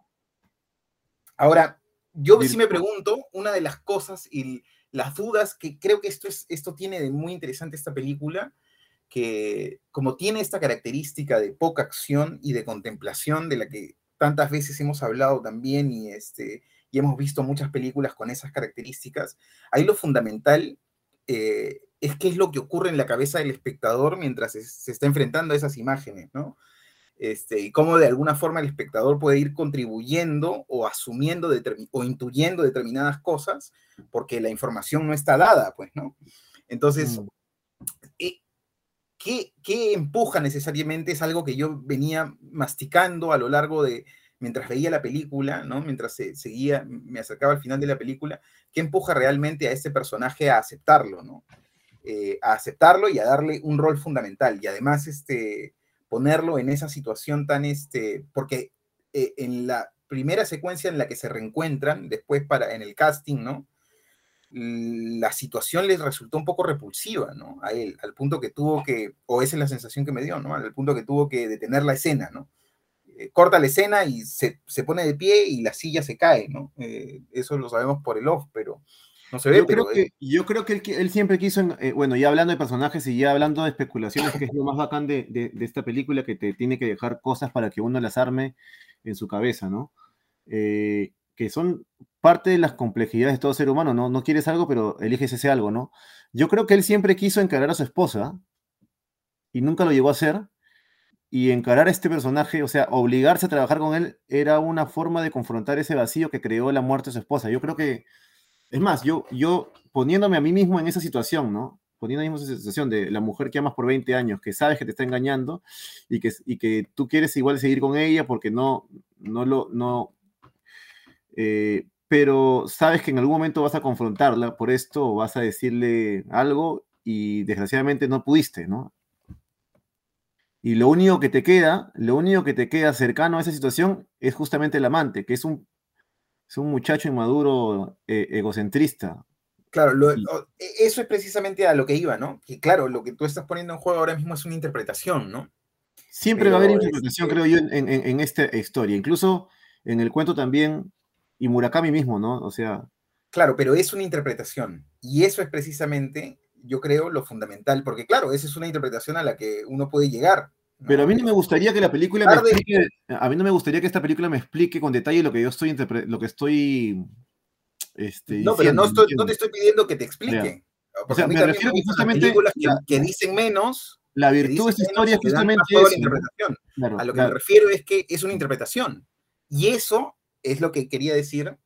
Ahora, yo sí me pregunto, una de las cosas y las dudas que creo que esto, es, esto tiene de muy interesante esta película, que como tiene esta característica de poca acción y de contemplación de la que tantas veces hemos hablado también y, este, y hemos visto muchas películas con esas características, ahí lo fundamental eh, es qué es lo que ocurre en la cabeza del espectador mientras se, se está enfrentando a esas imágenes, ¿no? este, y cómo de alguna forma el espectador puede ir contribuyendo o asumiendo o intuyendo determinadas cosas porque la información no está dada, pues, ¿no? Entonces, mm. eh, ¿qué, ¿qué, empuja necesariamente? Es algo que yo venía masticando a lo largo de, mientras veía la película, ¿no? Mientras se, seguía, me acercaba al final de la película, ¿qué empuja realmente a este personaje a aceptarlo, ¿no? Eh, a aceptarlo y a darle un rol fundamental. Y además, este ponerlo en esa situación tan, este, porque eh, en la primera secuencia en la que se reencuentran, después para, en el casting, ¿no? La situación les resultó un poco repulsiva, ¿no? A él, al punto que tuvo que, o esa es la sensación que me dio, ¿no? Al punto que tuvo que detener la escena, ¿no? Eh, corta la escena y se, se, pone de pie y la silla se cae, ¿no? Eh, eso lo sabemos por el off, pero no se ve, yo pero... Creo que, yo creo que él, siempre quiso, eh, bueno, ya hablando de personajes y ya hablando de especulaciones, que es lo más bacán de, de, esta película, que te tiene que dejar cosas para que uno las arme en su cabeza, ¿no? Eh, que son parte de las complejidades de todo ser humano, ¿no? No quieres algo, pero eliges ese algo, ¿no? Yo creo que él siempre quiso encarar a su esposa y nunca lo llegó a hacer. Y encarar a este personaje, o sea, obligarse a trabajar con él, era una forma de confrontar ese vacío que creó la muerte de su esposa. Yo creo que es más, yo, yo poniéndome a mí mismo en esa situación, ¿no? Poniéndome en esa situación de la mujer que amas por 20 años, que sabes que te está engañando y que, y que tú quieres igual seguir con ella porque no, no lo, no, eh, pero sabes que en algún momento vas a confrontarla por esto o vas a decirle algo y desgraciadamente no pudiste, ¿no? Y lo único que te queda, lo único que te queda cercano a esa situación es justamente el amante, que es un es un muchacho inmaduro, eh, egocentrista. Claro, e, eso es precisamente a lo que iba, ¿no? Que claro, lo que tú estás poniendo en juego ahora mismo es una interpretación, ¿no? Siempre va a haber interpretación, este creo yo, en, esta historia. Incluso en el cuento también, y Murakami mismo, ¿no? O sea. Claro, pero es una interpretación. Y eso es precisamente, yo creo, lo fundamental, porque claro, esa es una interpretación a la que uno puede llegar. Pero a mí no me gustaría que la película me explique, a mí no me gustaría que esta película me explique con detalle lo que yo estoy lo que estoy este, no, pero no, te estoy pidiendo que te explique. O sea, me refiero que justamente que, dicen menos. La virtud de esta historia es justamente interpretación. a lo que me refiero es que es una interpretación. Y eso es lo que quería decir,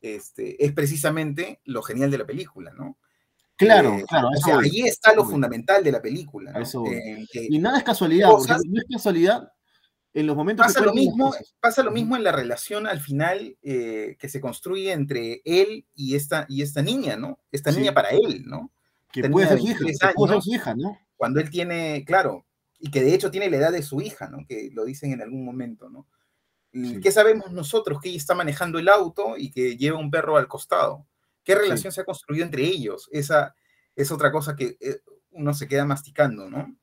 este, es precisamente lo genial de la película, ¿no? Claro, eh, claro. ahí está lo fundamental de la película. y nada es casualidad, porque no es casualidad en los momentos pasa lo mismo Pasa lo mismo en la relación al final eh, que se construye entre él y esta, y esta niña, ¿no? Esta niña para él, ¿no? Que puede ser, su hija, puede ser su hija, ¿no? Cuando él tiene, claro, y que de hecho tiene la edad de su hija, ¿no? Que lo dicen en algún momento, ¿no? ¿Qué sabemos nosotros? Que ella está manejando el auto y que lleva un perro al costado. ¿Qué relación se ha construido entre ellos? Esa es otra cosa que eh, uno se queda masticando, ¿no?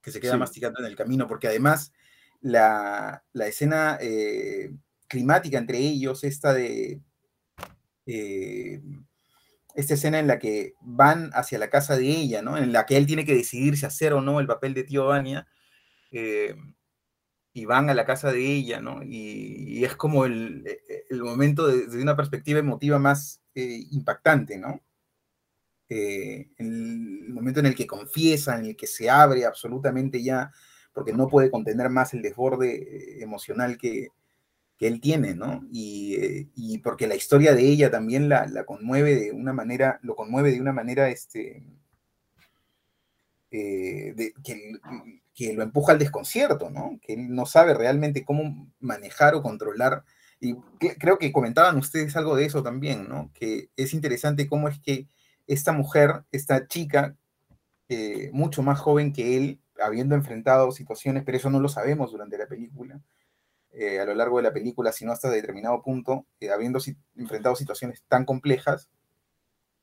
Que se queda masticando en el camino, porque además la, escena eh, climática entre ellos, esta de... Eh, esta escena en la que van hacia la casa de ella, ¿no? En la que él tiene que decidir si hacer o no el papel de tío Vania, y van a la casa de ella, ¿no? Y, es como el, momento desde una perspectiva emotiva más eh, impactante, ¿no? Eh, el momento en el que confiesa, en el que se abre absolutamente ya, porque no puede contener más el desborde eh, emocional que, él tiene, ¿no? Y, porque la historia de ella también la, conmueve de una manera, lo conmueve de una manera, este, que, que, lo empuja al desconcierto, ¿no? Que él no sabe realmente cómo manejar o controlar y creo que comentaban ustedes algo de eso también, ¿no? Que es interesante cómo es que esta mujer, esta chica, eh, mucho más joven que él, habiendo enfrentado situaciones, pero eso no lo sabemos durante la película, eh, a lo largo de la película, sino hasta determinado punto, eh, habiendo enfrentado situaciones tan complejas,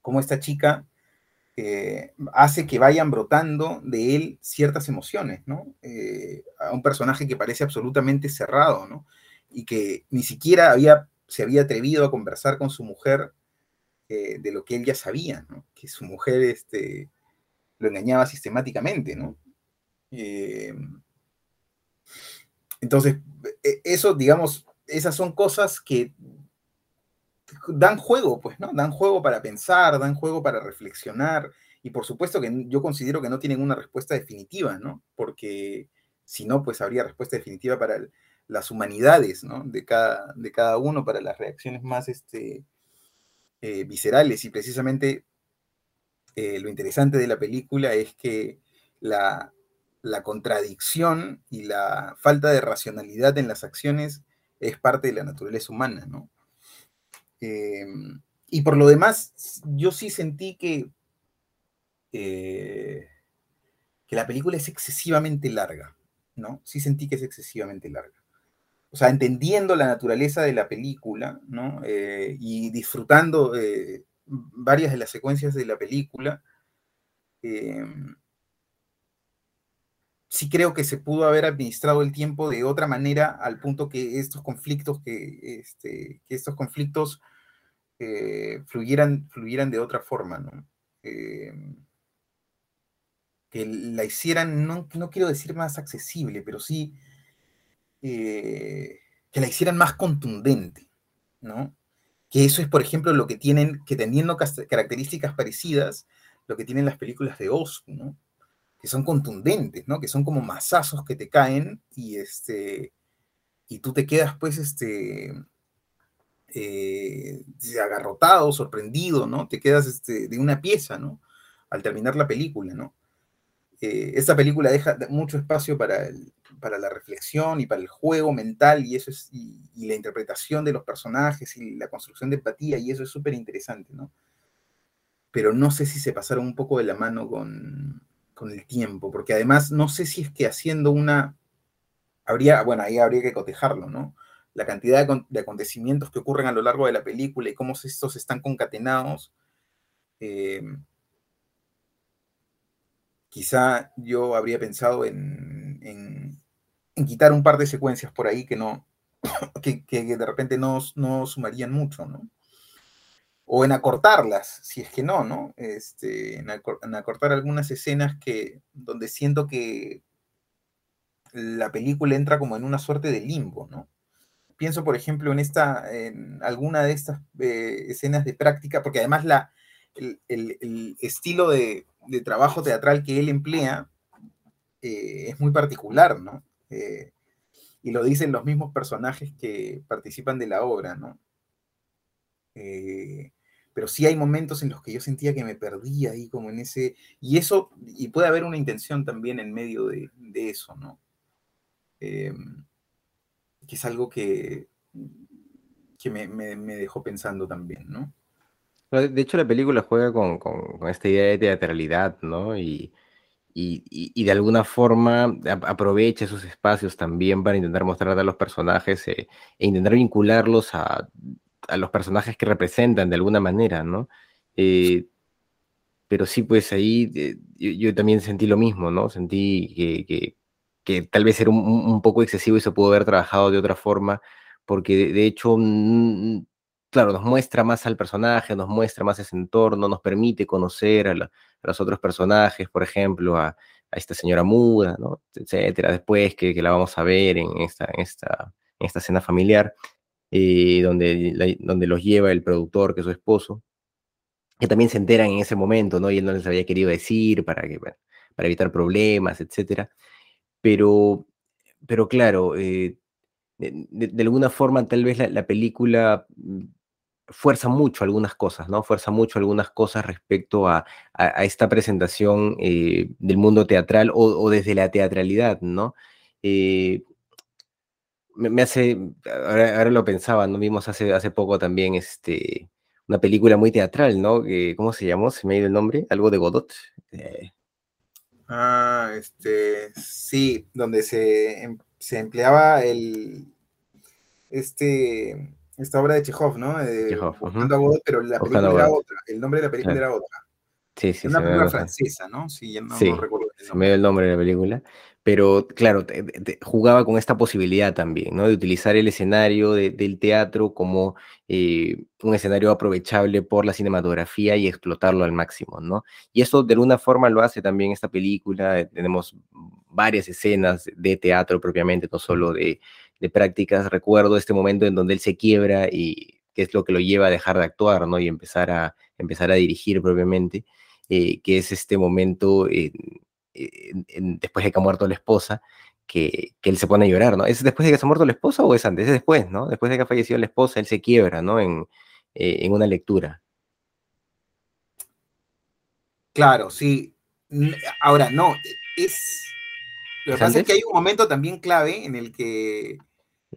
como esta chica hace que vayan brotando de él ciertas emociones, ¿no? a un personaje que parece absolutamente cerrado, ¿no? y que ni siquiera había, se había atrevido a conversar con su mujer eh, de lo que él ya sabía, ¿no? que su mujer este, lo engañaba sistemáticamente. ¿no? Eh, entonces, e, eso, digamos, esas son cosas que dan juego, pues, ¿no? Dan juego para pensar, dan juego para reflexionar, y por supuesto que yo considero que no tienen una respuesta definitiva, ¿no? Porque Si no, pues habría respuesta definitiva para las humanidades ¿no? de, cada, de cada uno, para las reacciones más este, eh, viscerales. Y precisamente eh, lo interesante de la película es que la, la contradicción y la falta de racionalidad en las acciones es parte de la naturaleza humana, ¿no? Em, y por lo demás, yo sí sentí que, eh, que la película es excesivamente larga, ¿no? Sí sentí que es excesivamente larga. O sea, entendiendo la naturaleza de la película, ¿no? Eh, y disfrutando eh, varias de las secuencias de la película, sí creo que se pudo haber administrado el tiempo de otra manera al punto que estos conflictos, que, este, que estos conflictos eh, fluyeran, de otra forma, ¿no? Eh, que la hicieran, no, no, quiero decir más accesible, pero sí eh, que la hicieran más contundente, ¿no? Que eso es, por ejemplo, lo que tienen, que teniendo características parecidas, lo que tienen las películas de Oz, que son contundentes, ¿no? Que son como masazos que te caen y este y tú te quedas pues este eh, agarrotado, sorprendido, ¿no? Te quedas este, de una pieza, ¿no? Al terminar la película, ¿no? Eh, esta película deja mucho espacio para, la reflexión y para el juego mental y eso es y, la interpretación de los personajes y la construcción de empatía y eso es súper interesante, ¿no? Pero no sé si se pasaron un poco de la mano con, con el tiempo, porque además no sé si es que haciendo una, habría, bueno, ahí habría que cotejarlo, ¿no? La cantidad de, acontecimientos que ocurren a lo largo de la película y cómo estos están concatenados. Eh, quizá yo habría pensado en, en, quitar un par de secuencias por ahí que no, que, de repente no, no sumarían mucho, ¿no? o en acortarlas, si es que no, ¿no? Este, en, acortar algunas escenas que, donde siento que la película entra como en una suerte de limbo, ¿no? Pienso, por ejemplo, en esta, en alguna de estas eh, escenas de práctica, porque además la, el, estilo de, trabajo teatral que él emplea eh, es muy particular, ¿no? Eh, y lo dicen los mismos personajes que participan de la obra, ¿no? Pero sí hay momentos en los que yo sentía que me perdía ahí como en ese, y eso, y puede haber una intención también en medio de, eso, ¿no? Que es algo que, que me, dejó pensando también, ¿no? De hecho, la película juega con, esta idea de teatralidad, ¿no? Y, y, de alguna forma aprovecha esos espacios también para intentar mostrar a los personajes eh, e intentar vincularlos a a los personajes que representan de alguna manera, ¿no? Eh, pero sí, pues ahí eh, yo, también sentí lo mismo, ¿no? Sentí que, tal vez era un, poco excesivo y se pudo haber trabajado de otra forma, porque de, hecho, mm, claro, nos muestra más al personaje, nos muestra más ese entorno, nos permite conocer a, los otros personajes, por ejemplo, a, esta señora muda, ¿no? Etcétera, después que, que la vamos a ver en esta, en esta, esta escena familiar. Eh, donde, donde los lleva el productor, que es su esposo, que también se enteran en ese momento, ¿no? Y él no les había querido decir para, que, para evitar problemas, etc. Pero, pero claro, eh, de, alguna forma tal vez la, película mm, fuerza mucho algunas cosas, ¿no? Fuerza mucho algunas cosas respecto a, a, esta presentación eh, del mundo teatral o, desde la teatralidad, ¿no? me, hace, ahora, lo pensaba, ¿no? Vimos hace, hace poco también este, una película muy teatral, ¿no? ¿Cómo se llamó? ¿Se me ha ido el nombre? Algo de Godot. Eh. Ah, este, sí, donde se, em, se empleaba el, este, esta obra de Chekhov, ¿no? Chekhov, Godot, pero la película era otra, el nombre de la película era otra. Sí, sí, una película francesa, ¿no? Sí, no, no recuerdo el nombre. Se me dio el nombre de la película pero claro, jugaba con esta posibilidad también, ¿no? De utilizar el escenario del teatro como eh, un escenario aprovechable por la cinematografía y explotarlo al máximo, ¿no? Y eso de alguna forma lo hace también esta película, eh, tenemos varias escenas de teatro propiamente, no solo de, prácticas, recuerdo este momento en donde él se quiebra y que es lo que lo lleva a dejar de actuar, ¿no? Y empezar a, empezar a dirigir propiamente, eh, que es este momento después de que ha muerto la esposa, que, que él se pone a llorar, ¿no? ¿Es después de que se ha muerto la esposa o es antes? Es después, ¿no? Después de que ha fallecido la esposa, él se quiebra, ¿no? En, eh, en una lectura. Claro, sí. Ahora, no, es... Lo ¿Es que pasa es que hay un momento también clave en el que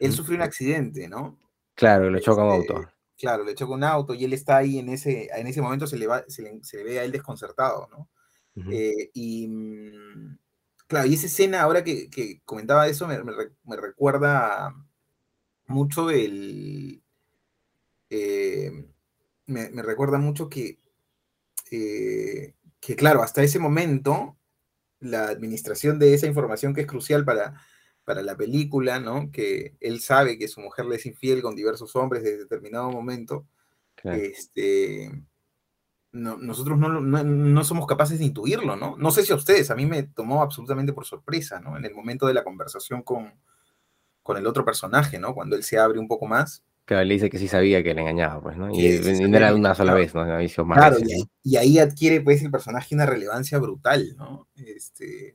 él sufrió un accidente, ¿no? Claro, lo choca un Este, auto. Claro, le choca un auto y él está ahí en ese, en ese momento se le, va, se le, se le ve a él desconcertado, ¿no? Eh, y mm, claro, y esa escena, ahora que, que comentaba eso, me, me re- me recuerda mucho el. eh, me, me recuerda mucho que, eh, que, claro, hasta ese momento, la administración de esa información que es crucial para, para la película, ¿no? Que él sabe que su mujer le es infiel con diversos hombres desde determinado momento, Claro. este, no- nosotros no, no, no somos capaces de intuirlo, ¿no? No sé si a ustedes, a mí me tomó absolutamente por sorpresa, ¿no? En el momento de la conversación con, con el otro personaje, ¿no? Cuando él se abre un poco más. Claro, le dice que sí sabía que le engañaba, pues, ¿no? Y, Sí, sí no era una sola claro. vez, ¿no? Más Claro, veces, y ahí, ¿no? y ahí adquiere pues el personaje una relevancia brutal, ¿no? Este,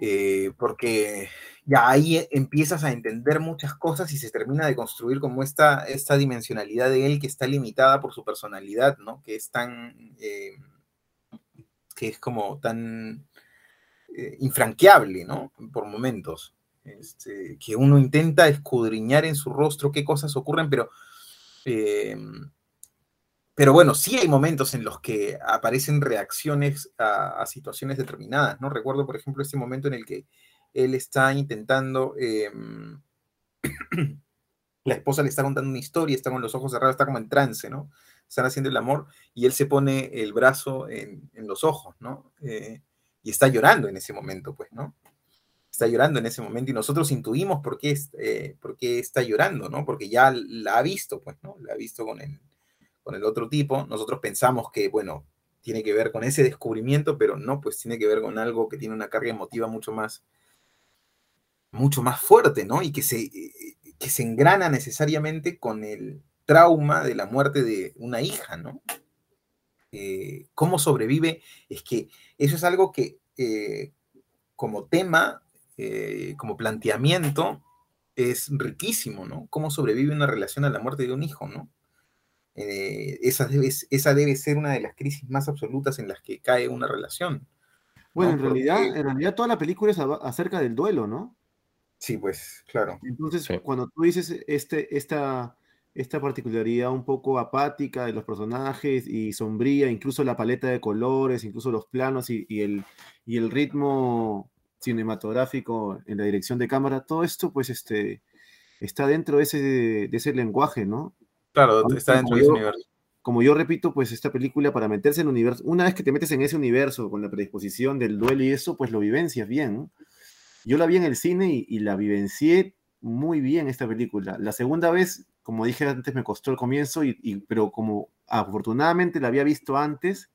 eh, porque ya ahí empiezas a entender muchas cosas y se termina de construir como esta, esta dimensionalidad de él que está limitada por su personalidad, ¿no? Que es tan, eh, que es como tan eh, infranqueable, ¿no? Por momentos. Este, que uno intenta escudriñar en su rostro qué cosas ocurren, pero eh, pero bueno, sí hay momentos en los que aparecen reacciones a, a situaciones determinadas, ¿no? Recuerdo, por ejemplo, este momento en el que él está intentando, eh, la esposa le está contando una historia, está con los ojos cerrados, está como en trance, ¿no? Están haciendo el amor y él se pone el brazo en, los ojos, ¿no? Eh, y está llorando en ese momento, pues, ¿no? Está llorando en ese momento y nosotros intuimos por qué, eh, por qué está llorando, ¿no? Porque ya la ha visto, pues, ¿no? La ha visto con el, con el otro tipo. Nosotros pensamos que, bueno, tiene que ver con ese descubrimiento, pero no, pues tiene que ver con algo que tiene una carga emotiva mucho más, mucho más fuerte, ¿no? Y que se, eh, que se engrana necesariamente con el trauma de la muerte de una hija, ¿no? Eh, ¿Cómo sobrevive? Es que eso es algo que eh, como tema, eh, como planteamiento, es riquísimo, ¿no? ¿Cómo sobrevive una relación a la muerte de un hijo, ¿no? Esa, debe, esa debe ser una de las crisis más absolutas en las que cae una relación. Bueno, ¿no? en realidad, Porque- en realidad toda la película es acerca del duelo, ¿no? Sí, pues, claro. Entonces, Sí. cuando tú dices este, esta, esta particularidad un poco apática de los personajes y sombría, incluso la paleta de colores, incluso los planos y, y el, y el ritmo cinematográfico en la dirección de cámara, todo esto pues este, está dentro de ese, de ese lenguaje, ¿no? Claro, Aunque está dentro de ese universo. como yo repito, pues esta película para meterse en el universo, una vez que te metes en ese universo con la predisposición del duelo y eso, pues lo vivencias bien. ¿no? Yo la vi en el cine y, la vivencié muy bien esta película. La segunda vez, como dije antes, me costó el comienzo, y, pero como afortunadamente la había visto antes,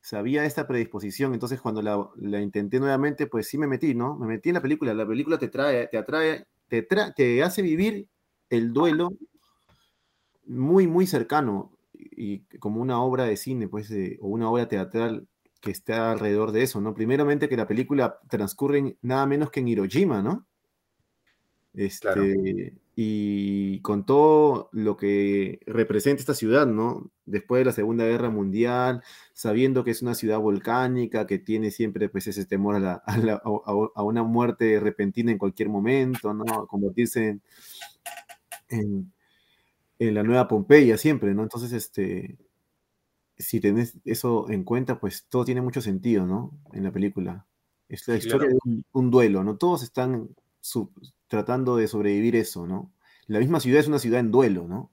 sabía esta predisposición, entonces cuando la, intenté nuevamente, pues sí me metí, ¿no? Me metí en la película, la película te trae, te atrae, te, hace vivir el duelo muy, muy cercano y como una obra de cine, pues, de- o una obra teatral que está alrededor de eso, ¿no? Primeramente que la película transcurre en nada menos que en Hiroshima, ¿no? Este, Claro. Y con todo lo que representa esta ciudad, ¿no? Después de la Segunda Guerra Mundial, sabiendo que es una ciudad volcánica, que tiene siempre pues ese temor a, la- a la- a- a una muerte repentina en cualquier momento, ¿no? A convertirse en, en- en la nueva Pompeya siempre, ¿no? Entonces, este, si tenés eso en cuenta, pues todo tiene mucho sentido, ¿no? En la película. Es la Sí, historia claro. de un, un duelo, ¿no? Todos están tratando de sobrevivir eso, ¿no? La misma ciudad es una ciudad en duelo, ¿no?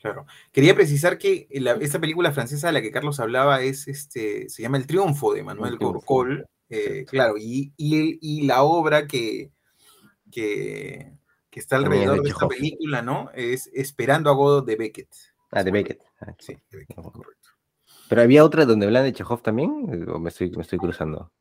Claro. Quería precisar que la- esta película francesa de la que Carlos hablaba es este, se llama El Triunfo de Manuel. Gorcol. eh, claro, y, y, y la obra que, que, que está alrededor de esta película, ¿no? Es Esperando a Godot de Beckett. Ah, de Beckett. Ah, Sí, de Beckett, correcto. Pero había otra donde hablan de Chekhov también, o me estoy, me estoy cruzando.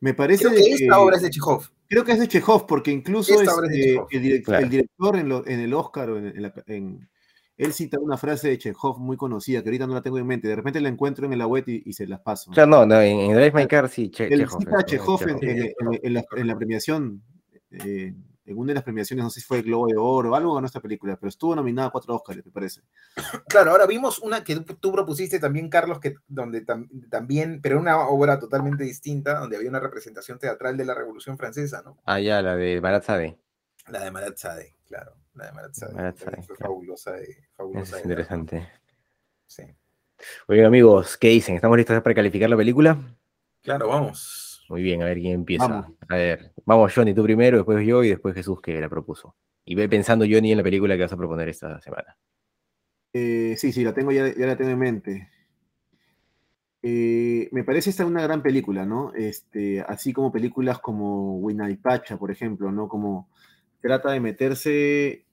Me parece Creo que esta obra es de Chekhov. Creo que es de Chekhov, porque incluso es de este, Chekhov. el, direc- Claro. el director en, lo- en el Oscar en, en la- en- él cita una frase de Chekhov muy conocida, que ahorita no la tengo en mente, de repente la encuentro en la web y, se las paso. O sea, no, no en, Drive My Car sí, che, él cita a Chekhov, en, la, premiación, eh, en una de las premiaciones, no sé si fue Globo de Oro o algo ganó esta película, pero estuvo nominada a cuatro Oscars, me parece. Claro, ahora vimos una que tú propusiste también, Carlos, que donde también, pero una obra totalmente distinta, donde había una representación teatral de la Revolución Francesa, ¿no? Ah, ya, la de Marat La de Marat claro. La de Marat fue fabulosa, fabulosa es interesante. Sí. Oigan, amigos, ¿qué dicen? ¿Estamos listos para calificar la película? Claro, vamos. Muy bien, a ver quién empieza. A ver, vamos Johnny, tú primero, después yo y después Jesús que la propuso. Y ve pensando Johnny en la película que vas a proponer esta semana. Eh, sí, sí, la tengo ya, ya la tengo en mente. Eh, me parece esta una gran película, ¿no? Este, así como películas como Pacha, por ejemplo, ¿no? Como trata de meterse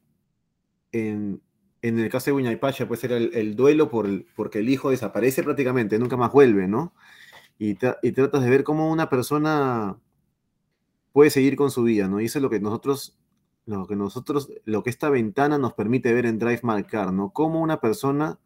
en, en el caso de Pacha, puede ser el, duelo por porque el hijo desaparece prácticamente, nunca más vuelve, ¿no? Y, tratas de ver cómo una persona puede seguir con su vida, ¿no? Y eso es lo que nosotros, lo que nosotros, lo que esta ventana nos permite ver en Drive My Car, ¿no? Cómo una persona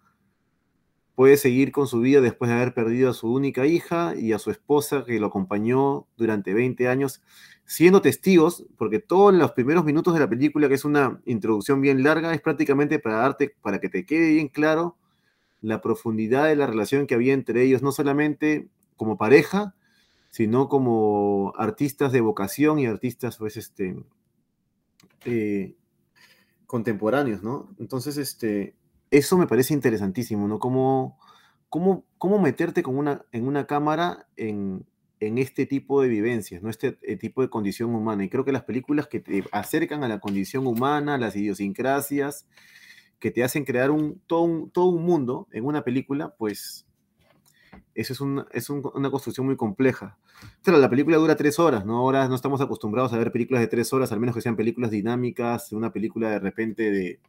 puede seguir con su vida después de haber perdido a su única hija y a su esposa que lo acompañó durante 20 años, siendo testigos, porque todos los primeros minutos de la película, que es una introducción bien larga, es prácticamente para darte, para que te quede bien claro la profundidad de la relación que había entre ellos, no solamente como pareja, sino como artistas de vocación y artistas, pues, este, eh, contemporáneos, ¿no? Entonces, este, eso me parece interesantísimo, ¿no? Cómo, cómo, meterte con una, en una cámara en, en este tipo de vivencias, ¿no? Este eh, tipo de condición humana. Y creo que las películas que te acercan a la condición humana, las idiosincrasias, que te hacen crear un, todo, un, todo un mundo en una película, pues eso es, una construcción muy compleja. Pero la película dura tres horas, ¿no? Ahora no estamos acostumbrados a ver películas de tres horas, al menos que sean películas dinámicas, una película de repente de,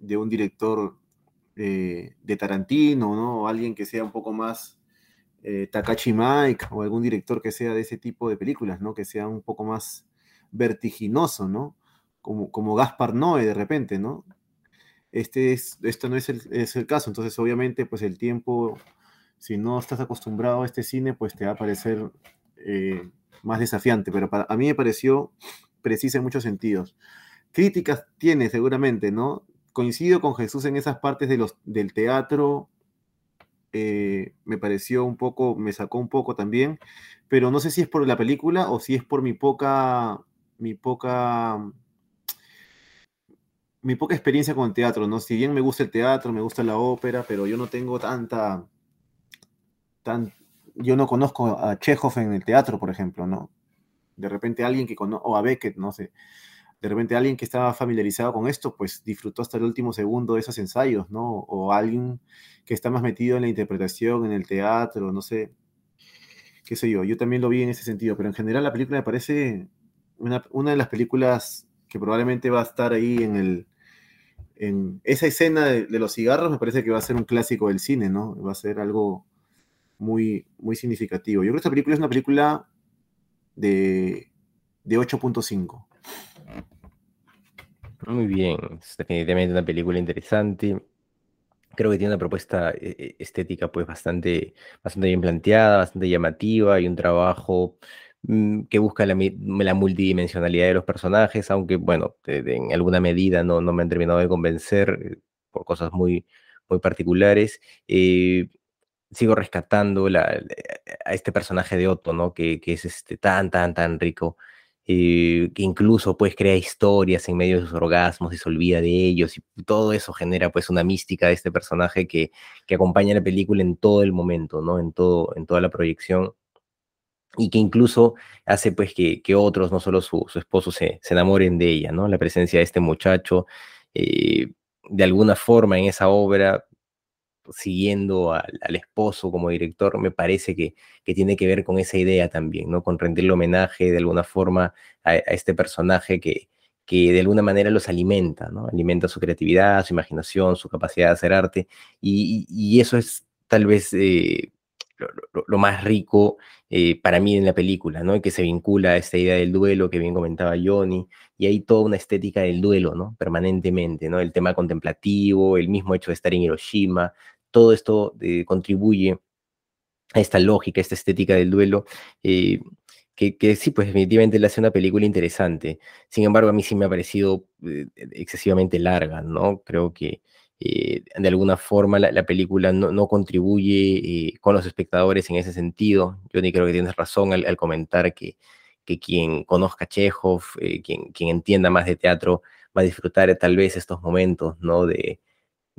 de, un director eh, de Tarantino, ¿no? O alguien que sea un poco más eh, Takashi Mike, o algún director que sea de ese tipo de películas, ¿no? Que sea un poco más vertiginoso, ¿no? Como, como Gaspar Noé de repente, ¿no? Este es, esto no es el, es el caso, entonces obviamente pues el tiempo, si no estás acostumbrado a este cine, pues te va a parecer eh, más desafiante, pero para, a mí me pareció precisa en muchos sentidos. Críticas tiene seguramente, ¿no? Coincido con Jesús en esas partes de los, del teatro, eh, me pareció un poco, me sacó un poco también, pero no sé si es por la película o si es por mi poca, mi poca mi poca experiencia con el teatro, ¿no? Si bien me gusta el teatro, me gusta la ópera, pero yo no tengo tanta, tan, yo no conozco a Chekhov en el teatro, por ejemplo, ¿no? De repente alguien que conoce, o a Beckett, no sé, de repente alguien que estaba familiarizado con esto, pues disfrutó hasta el último segundo de esos ensayos, ¿no? O alguien que está más metido en la interpretación, en el teatro, no sé, qué sé yo, yo también lo vi en ese sentido, pero en general la película me parece una de las películas que probablemente va a estar ahí en el, esa escena de, los cigarros me parece que va a ser un clásico del cine, ¿no? Va a ser algo muy, muy significativo. Yo creo que esta película es una película de, de 8.5. Muy bien, es definitivamente una película interesante. Creo que tiene una propuesta eh, eh, estética pues bastante, bastante bien planteada, bastante llamativa y un trabajo que busca la, multidimensionalidad de los personajes, aunque, bueno, en alguna medida no, me han terminado de convencer eh, por cosas muy, muy particulares. Eh, sigo rescatando a este personaje de Otto, ¿no? Que, que es este, tan, tan, tan rico, eh, que incluso pues crea historias en medio de sus orgasmos y se olvida de ellos, y todo eso genera pues una mística de este personaje que, que acompaña la película en todo el momento, ¿no? En, todo, en toda la proyección y que incluso hace pues que, que otros, no solo su, su esposo, se, se, enamoren de ella, ¿no? La presencia de este muchacho, eh, de alguna forma en esa obra, siguiendo al, al, esposo como director, me parece que, que, tiene que ver con esa idea también, ¿no? Con rendirle homenaje de alguna forma a, a este personaje que, que de alguna manera los alimenta, ¿no? Alimenta su creatividad, su imaginación, su capacidad de hacer arte, y, y, eso es tal vez... Eh, lo, más rico eh, para mí en la película, ¿no? Que se vincula a esta idea del duelo que bien comentaba Johnny, y hay toda una estética del duelo, ¿no? Permanentemente, ¿no? El tema contemplativo, el mismo hecho de estar en Hiroshima, todo esto eh, contribuye a esta lógica, a esta estética del duelo, eh, que, sí, pues definitivamente le hace una película interesante. Sin embargo, a mí sí me ha parecido excesivamente larga, ¿no? Creo que eh, de alguna forma la, película no, contribuye eh, con los espectadores en ese sentido. Yo ni creo que tienes razón al, comentar que, que, quien conozca Chekhov, eh, quien, quien, entienda más de teatro, va a disfrutar tal vez estos momentos ¿no? de,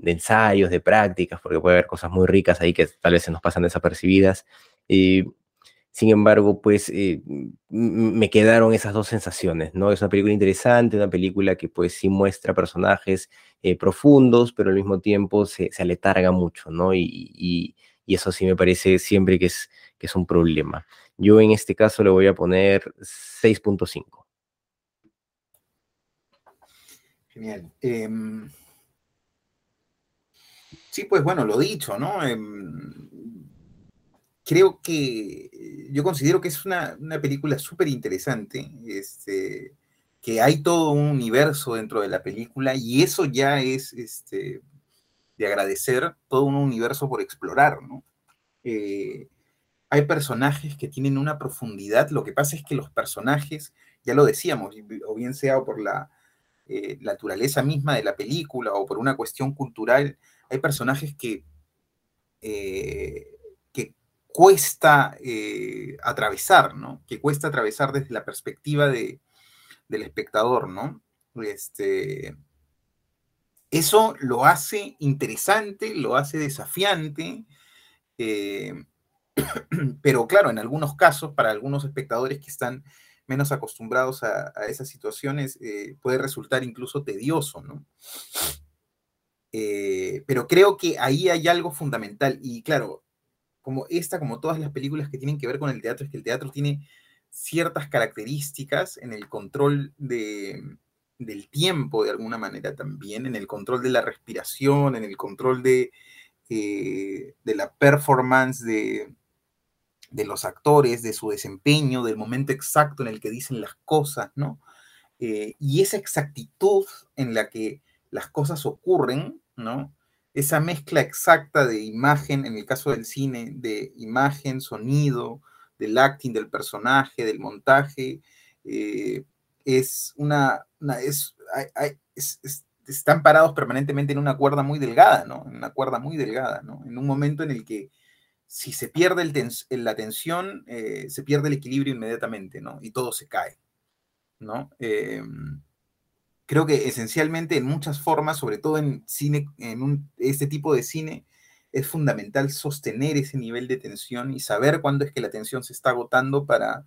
ensayos, de prácticas, porque puede haber cosas muy ricas ahí que tal vez se nos pasan desapercibidas. Sin embargo, pues eh, me quedaron esas dos sensaciones, ¿no? Es una película interesante, una película que pues sí muestra personajes eh, profundos, pero al mismo tiempo se, se aletarga mucho, ¿no? Y, eso sí me parece siempre que es, un problema. Yo en este caso le voy a poner 6.5. Genial. Em, sí, pues bueno, lo dicho, ¿no? Creo que eh, yo considero que es una, película súper interesante, este, que hay todo un universo dentro de la película y eso ya es este, de agradecer, todo un universo por explorar, ¿no? Eh, hay personajes que tienen una profundidad, lo que pasa es que los personajes, ya lo decíamos, o bien sea por la, eh, naturaleza misma de la película o por una cuestión cultural, hay personajes que cuesta eh, atravesar, ¿no? Que cuesta atravesar desde la perspectiva de, del espectador, ¿no? Este, eso lo hace interesante, lo hace desafiante, eh, pero claro, en algunos casos, para algunos espectadores que están menos acostumbrados a, esas situaciones, eh, puede resultar incluso tedioso, ¿no? pero creo que ahí hay algo fundamental y claro, como esta, como todas las películas que tienen que ver con el teatro, es que el teatro tiene ciertas características en el control de, del tiempo, de alguna manera también, en el control de la respiración, en el control de, eh, de la performance de, de, los actores, de su desempeño, del momento exacto en el que dicen las cosas, ¿no? Eh, y esa exactitud en la que las cosas ocurren, ¿no? Esa mezcla exacta de imagen, en el caso del cine, de imagen, sonido, del acting del personaje, del montaje, eh, es una, es, están parados permanentemente en una cuerda muy delgada, ¿no? En una cuerda muy delgada, ¿no? En un momento en el que si se pierde el la tensión, eh, se pierde el equilibrio inmediatamente, ¿no? Y todo se cae, ¿no? Em, creo que esencialmente en muchas formas, sobre todo en cine, en este tipo de cine, es fundamental sostener ese nivel de tensión y saber cuándo es que la tensión se está agotando para...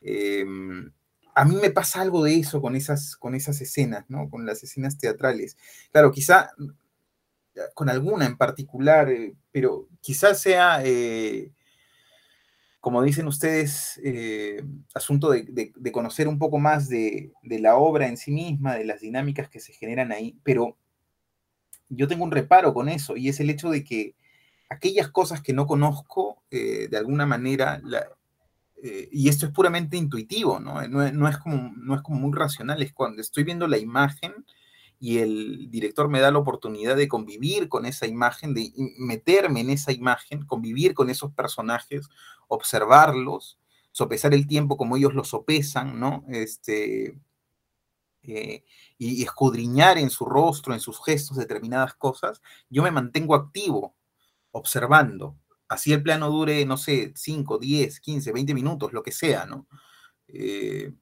Em, a mí me pasa algo de eso con esas, con esas escenas, ¿no? Con las escenas teatrales. Claro, quizá con alguna en particular, eh, pero quizás sea eh, como dicen ustedes, eh, asunto de, conocer un poco más de, la obra en sí misma, de las dinámicas que se generan ahí, pero yo tengo un reparo con eso y es el hecho de que aquellas cosas que no conozco, eh, de alguna manera, eh, y esto es puramente intuitivo, ¿no? Es como, no es como muy racional, es cuando estoy viendo la imagen y el director me da la oportunidad de convivir con esa imagen, de meterme en esa imagen, convivir con esos personajes, observarlos, sopesar el tiempo como ellos lo sopesan, ¿no? Este, eh, y, escudriñar en su rostro, en sus gestos determinadas cosas, yo me mantengo activo, observando. Así el plano dure, no sé, 5, 10, 15, 20 minutos, lo que sea, ¿no? Eh,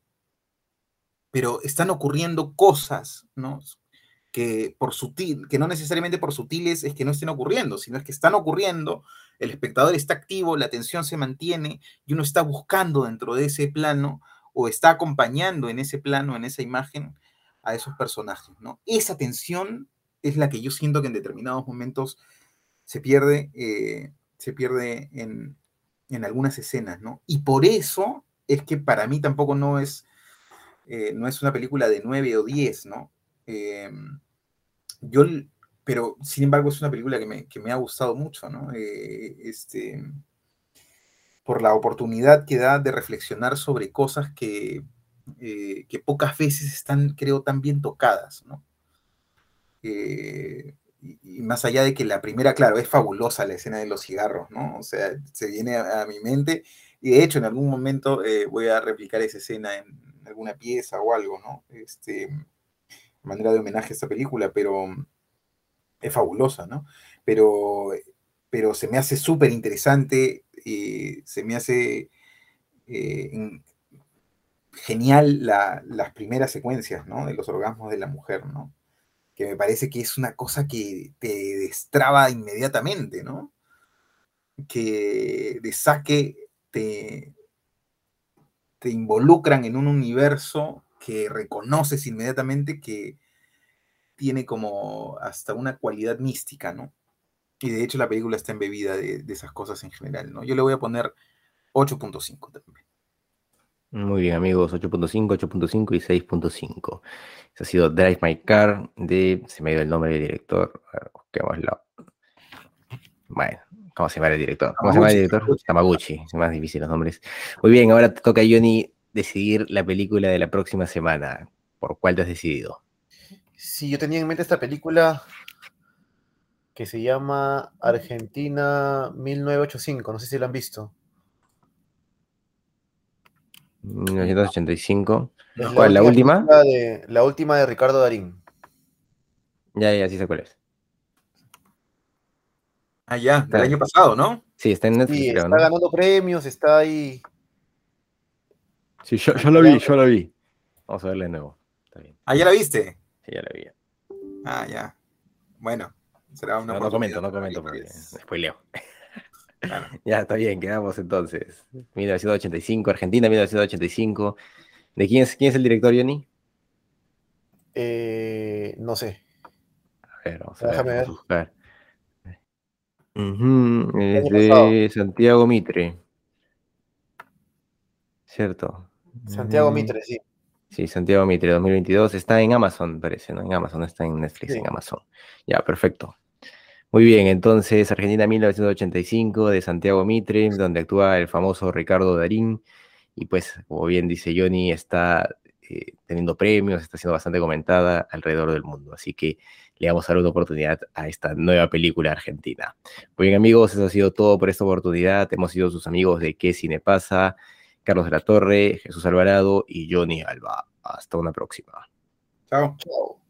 pero están ocurriendo cosas, ¿no? Que por sutil, que no necesariamente por sutiles es que no estén ocurriendo, sino es que están ocurriendo, el espectador está activo, la atención se mantiene y uno está buscando dentro de ese plano o está acompañando en ese plano, en esa imagen, a esos personajes, ¿no? Esa tensión es la que yo siento que en determinados momentos se pierde, eh, se pierde en, en, algunas escenas, ¿no? Y por eso es que para mí tampoco no es, eh, no es una película de 9 o 10, ¿no? Em, yo, pero sin embargo es una película que me, ha gustado mucho, ¿no? Eh, este, por la oportunidad que da de reflexionar sobre cosas que, eh, que pocas veces están, creo, tan bien tocadas, ¿no? Eh, y, más allá de que la primera, claro, es fabulosa la escena de los cigarros, ¿no? O sea, se viene a, mi mente y de hecho en algún momento eh, voy a replicar esa escena en alguna pieza o algo, ¿no? Este, manera de homenaje a esta película, pero es fabulosa, ¿no? Pero, pero se me hace súper interesante, y se me hace eh, genial las primeras secuencias, ¿no? De los orgasmos de la mujer, ¿no? que me parece que es una cosa que te destraba inmediatamente, ¿no? Que de saque te, te involucran en un universo que reconoces inmediatamente que tiene como hasta una cualidad mística, ¿no? Y de hecho la película está embebida de, de esas cosas en general, ¿no? Yo le voy a poner 8.5 también. Muy bien, amigos, 8.5, 8.5 y 6.5. Ese ha sido Drive My Car de. Se me dio el nombre del director. A ver, busquémoslo. Bueno, ¿cómo se llama el director? ¿Cómo se llama el director? Tamaguchi. Es más difícil los nombres. Muy bien, ahora toca a Johnny decidir la película de la próxima semana. ¿Por cuál te has decidido? Sí, yo tenía en mente esta película que se llama Argentina 1985. No sé si la han visto. 1985. ¿Cuál? ¿La, última? De, la última de Ricardo Darín. Ya, ya, sí sé cuál es. Ah, ya, del año pasado, ¿no? Sí, está en Netflix. Sí, está ganando premios, está ahí. Sí, yo, yo lo vi, yo lo vi. Vamos a verla de nuevo. Está bien. Ah, ¿ya la viste? Sí, ya la vi. Ah, ya. Bueno, será una No, no comento, no comento porque spoileo. Ya, está bien, quedamos entonces. 1985, Argentina, 1985. ¿De quién es, quién es el director, Johnny? Eh, no sé. A ver, vamos a, ver, vamos a buscar. Es de Santiago Mitre. ¿Cierto? Santiago Mitre, sí. Sí, Santiago Mitre, 2022. Está en Amazon, parece, ¿no? En Amazon, está en Netflix, en Amazon. Ya, perfecto. Muy bien, entonces Argentina 1985 de Santiago Mitre, donde actúa el famoso Ricardo Darín. Y pues, como bien dice Johnny, está eh, teniendo premios, está siendo bastante comentada alrededor del mundo. Así que le vamos a dar una oportunidad a esta nueva película argentina. Muy bien, amigos, eso ha sido todo por esta oportunidad. Hemos sido sus amigos de ¿Qué Cine Pasa? Carlos de la Torre, Jesús Alvarado y Johnny Alba. Hasta una próxima. Chao. Chao.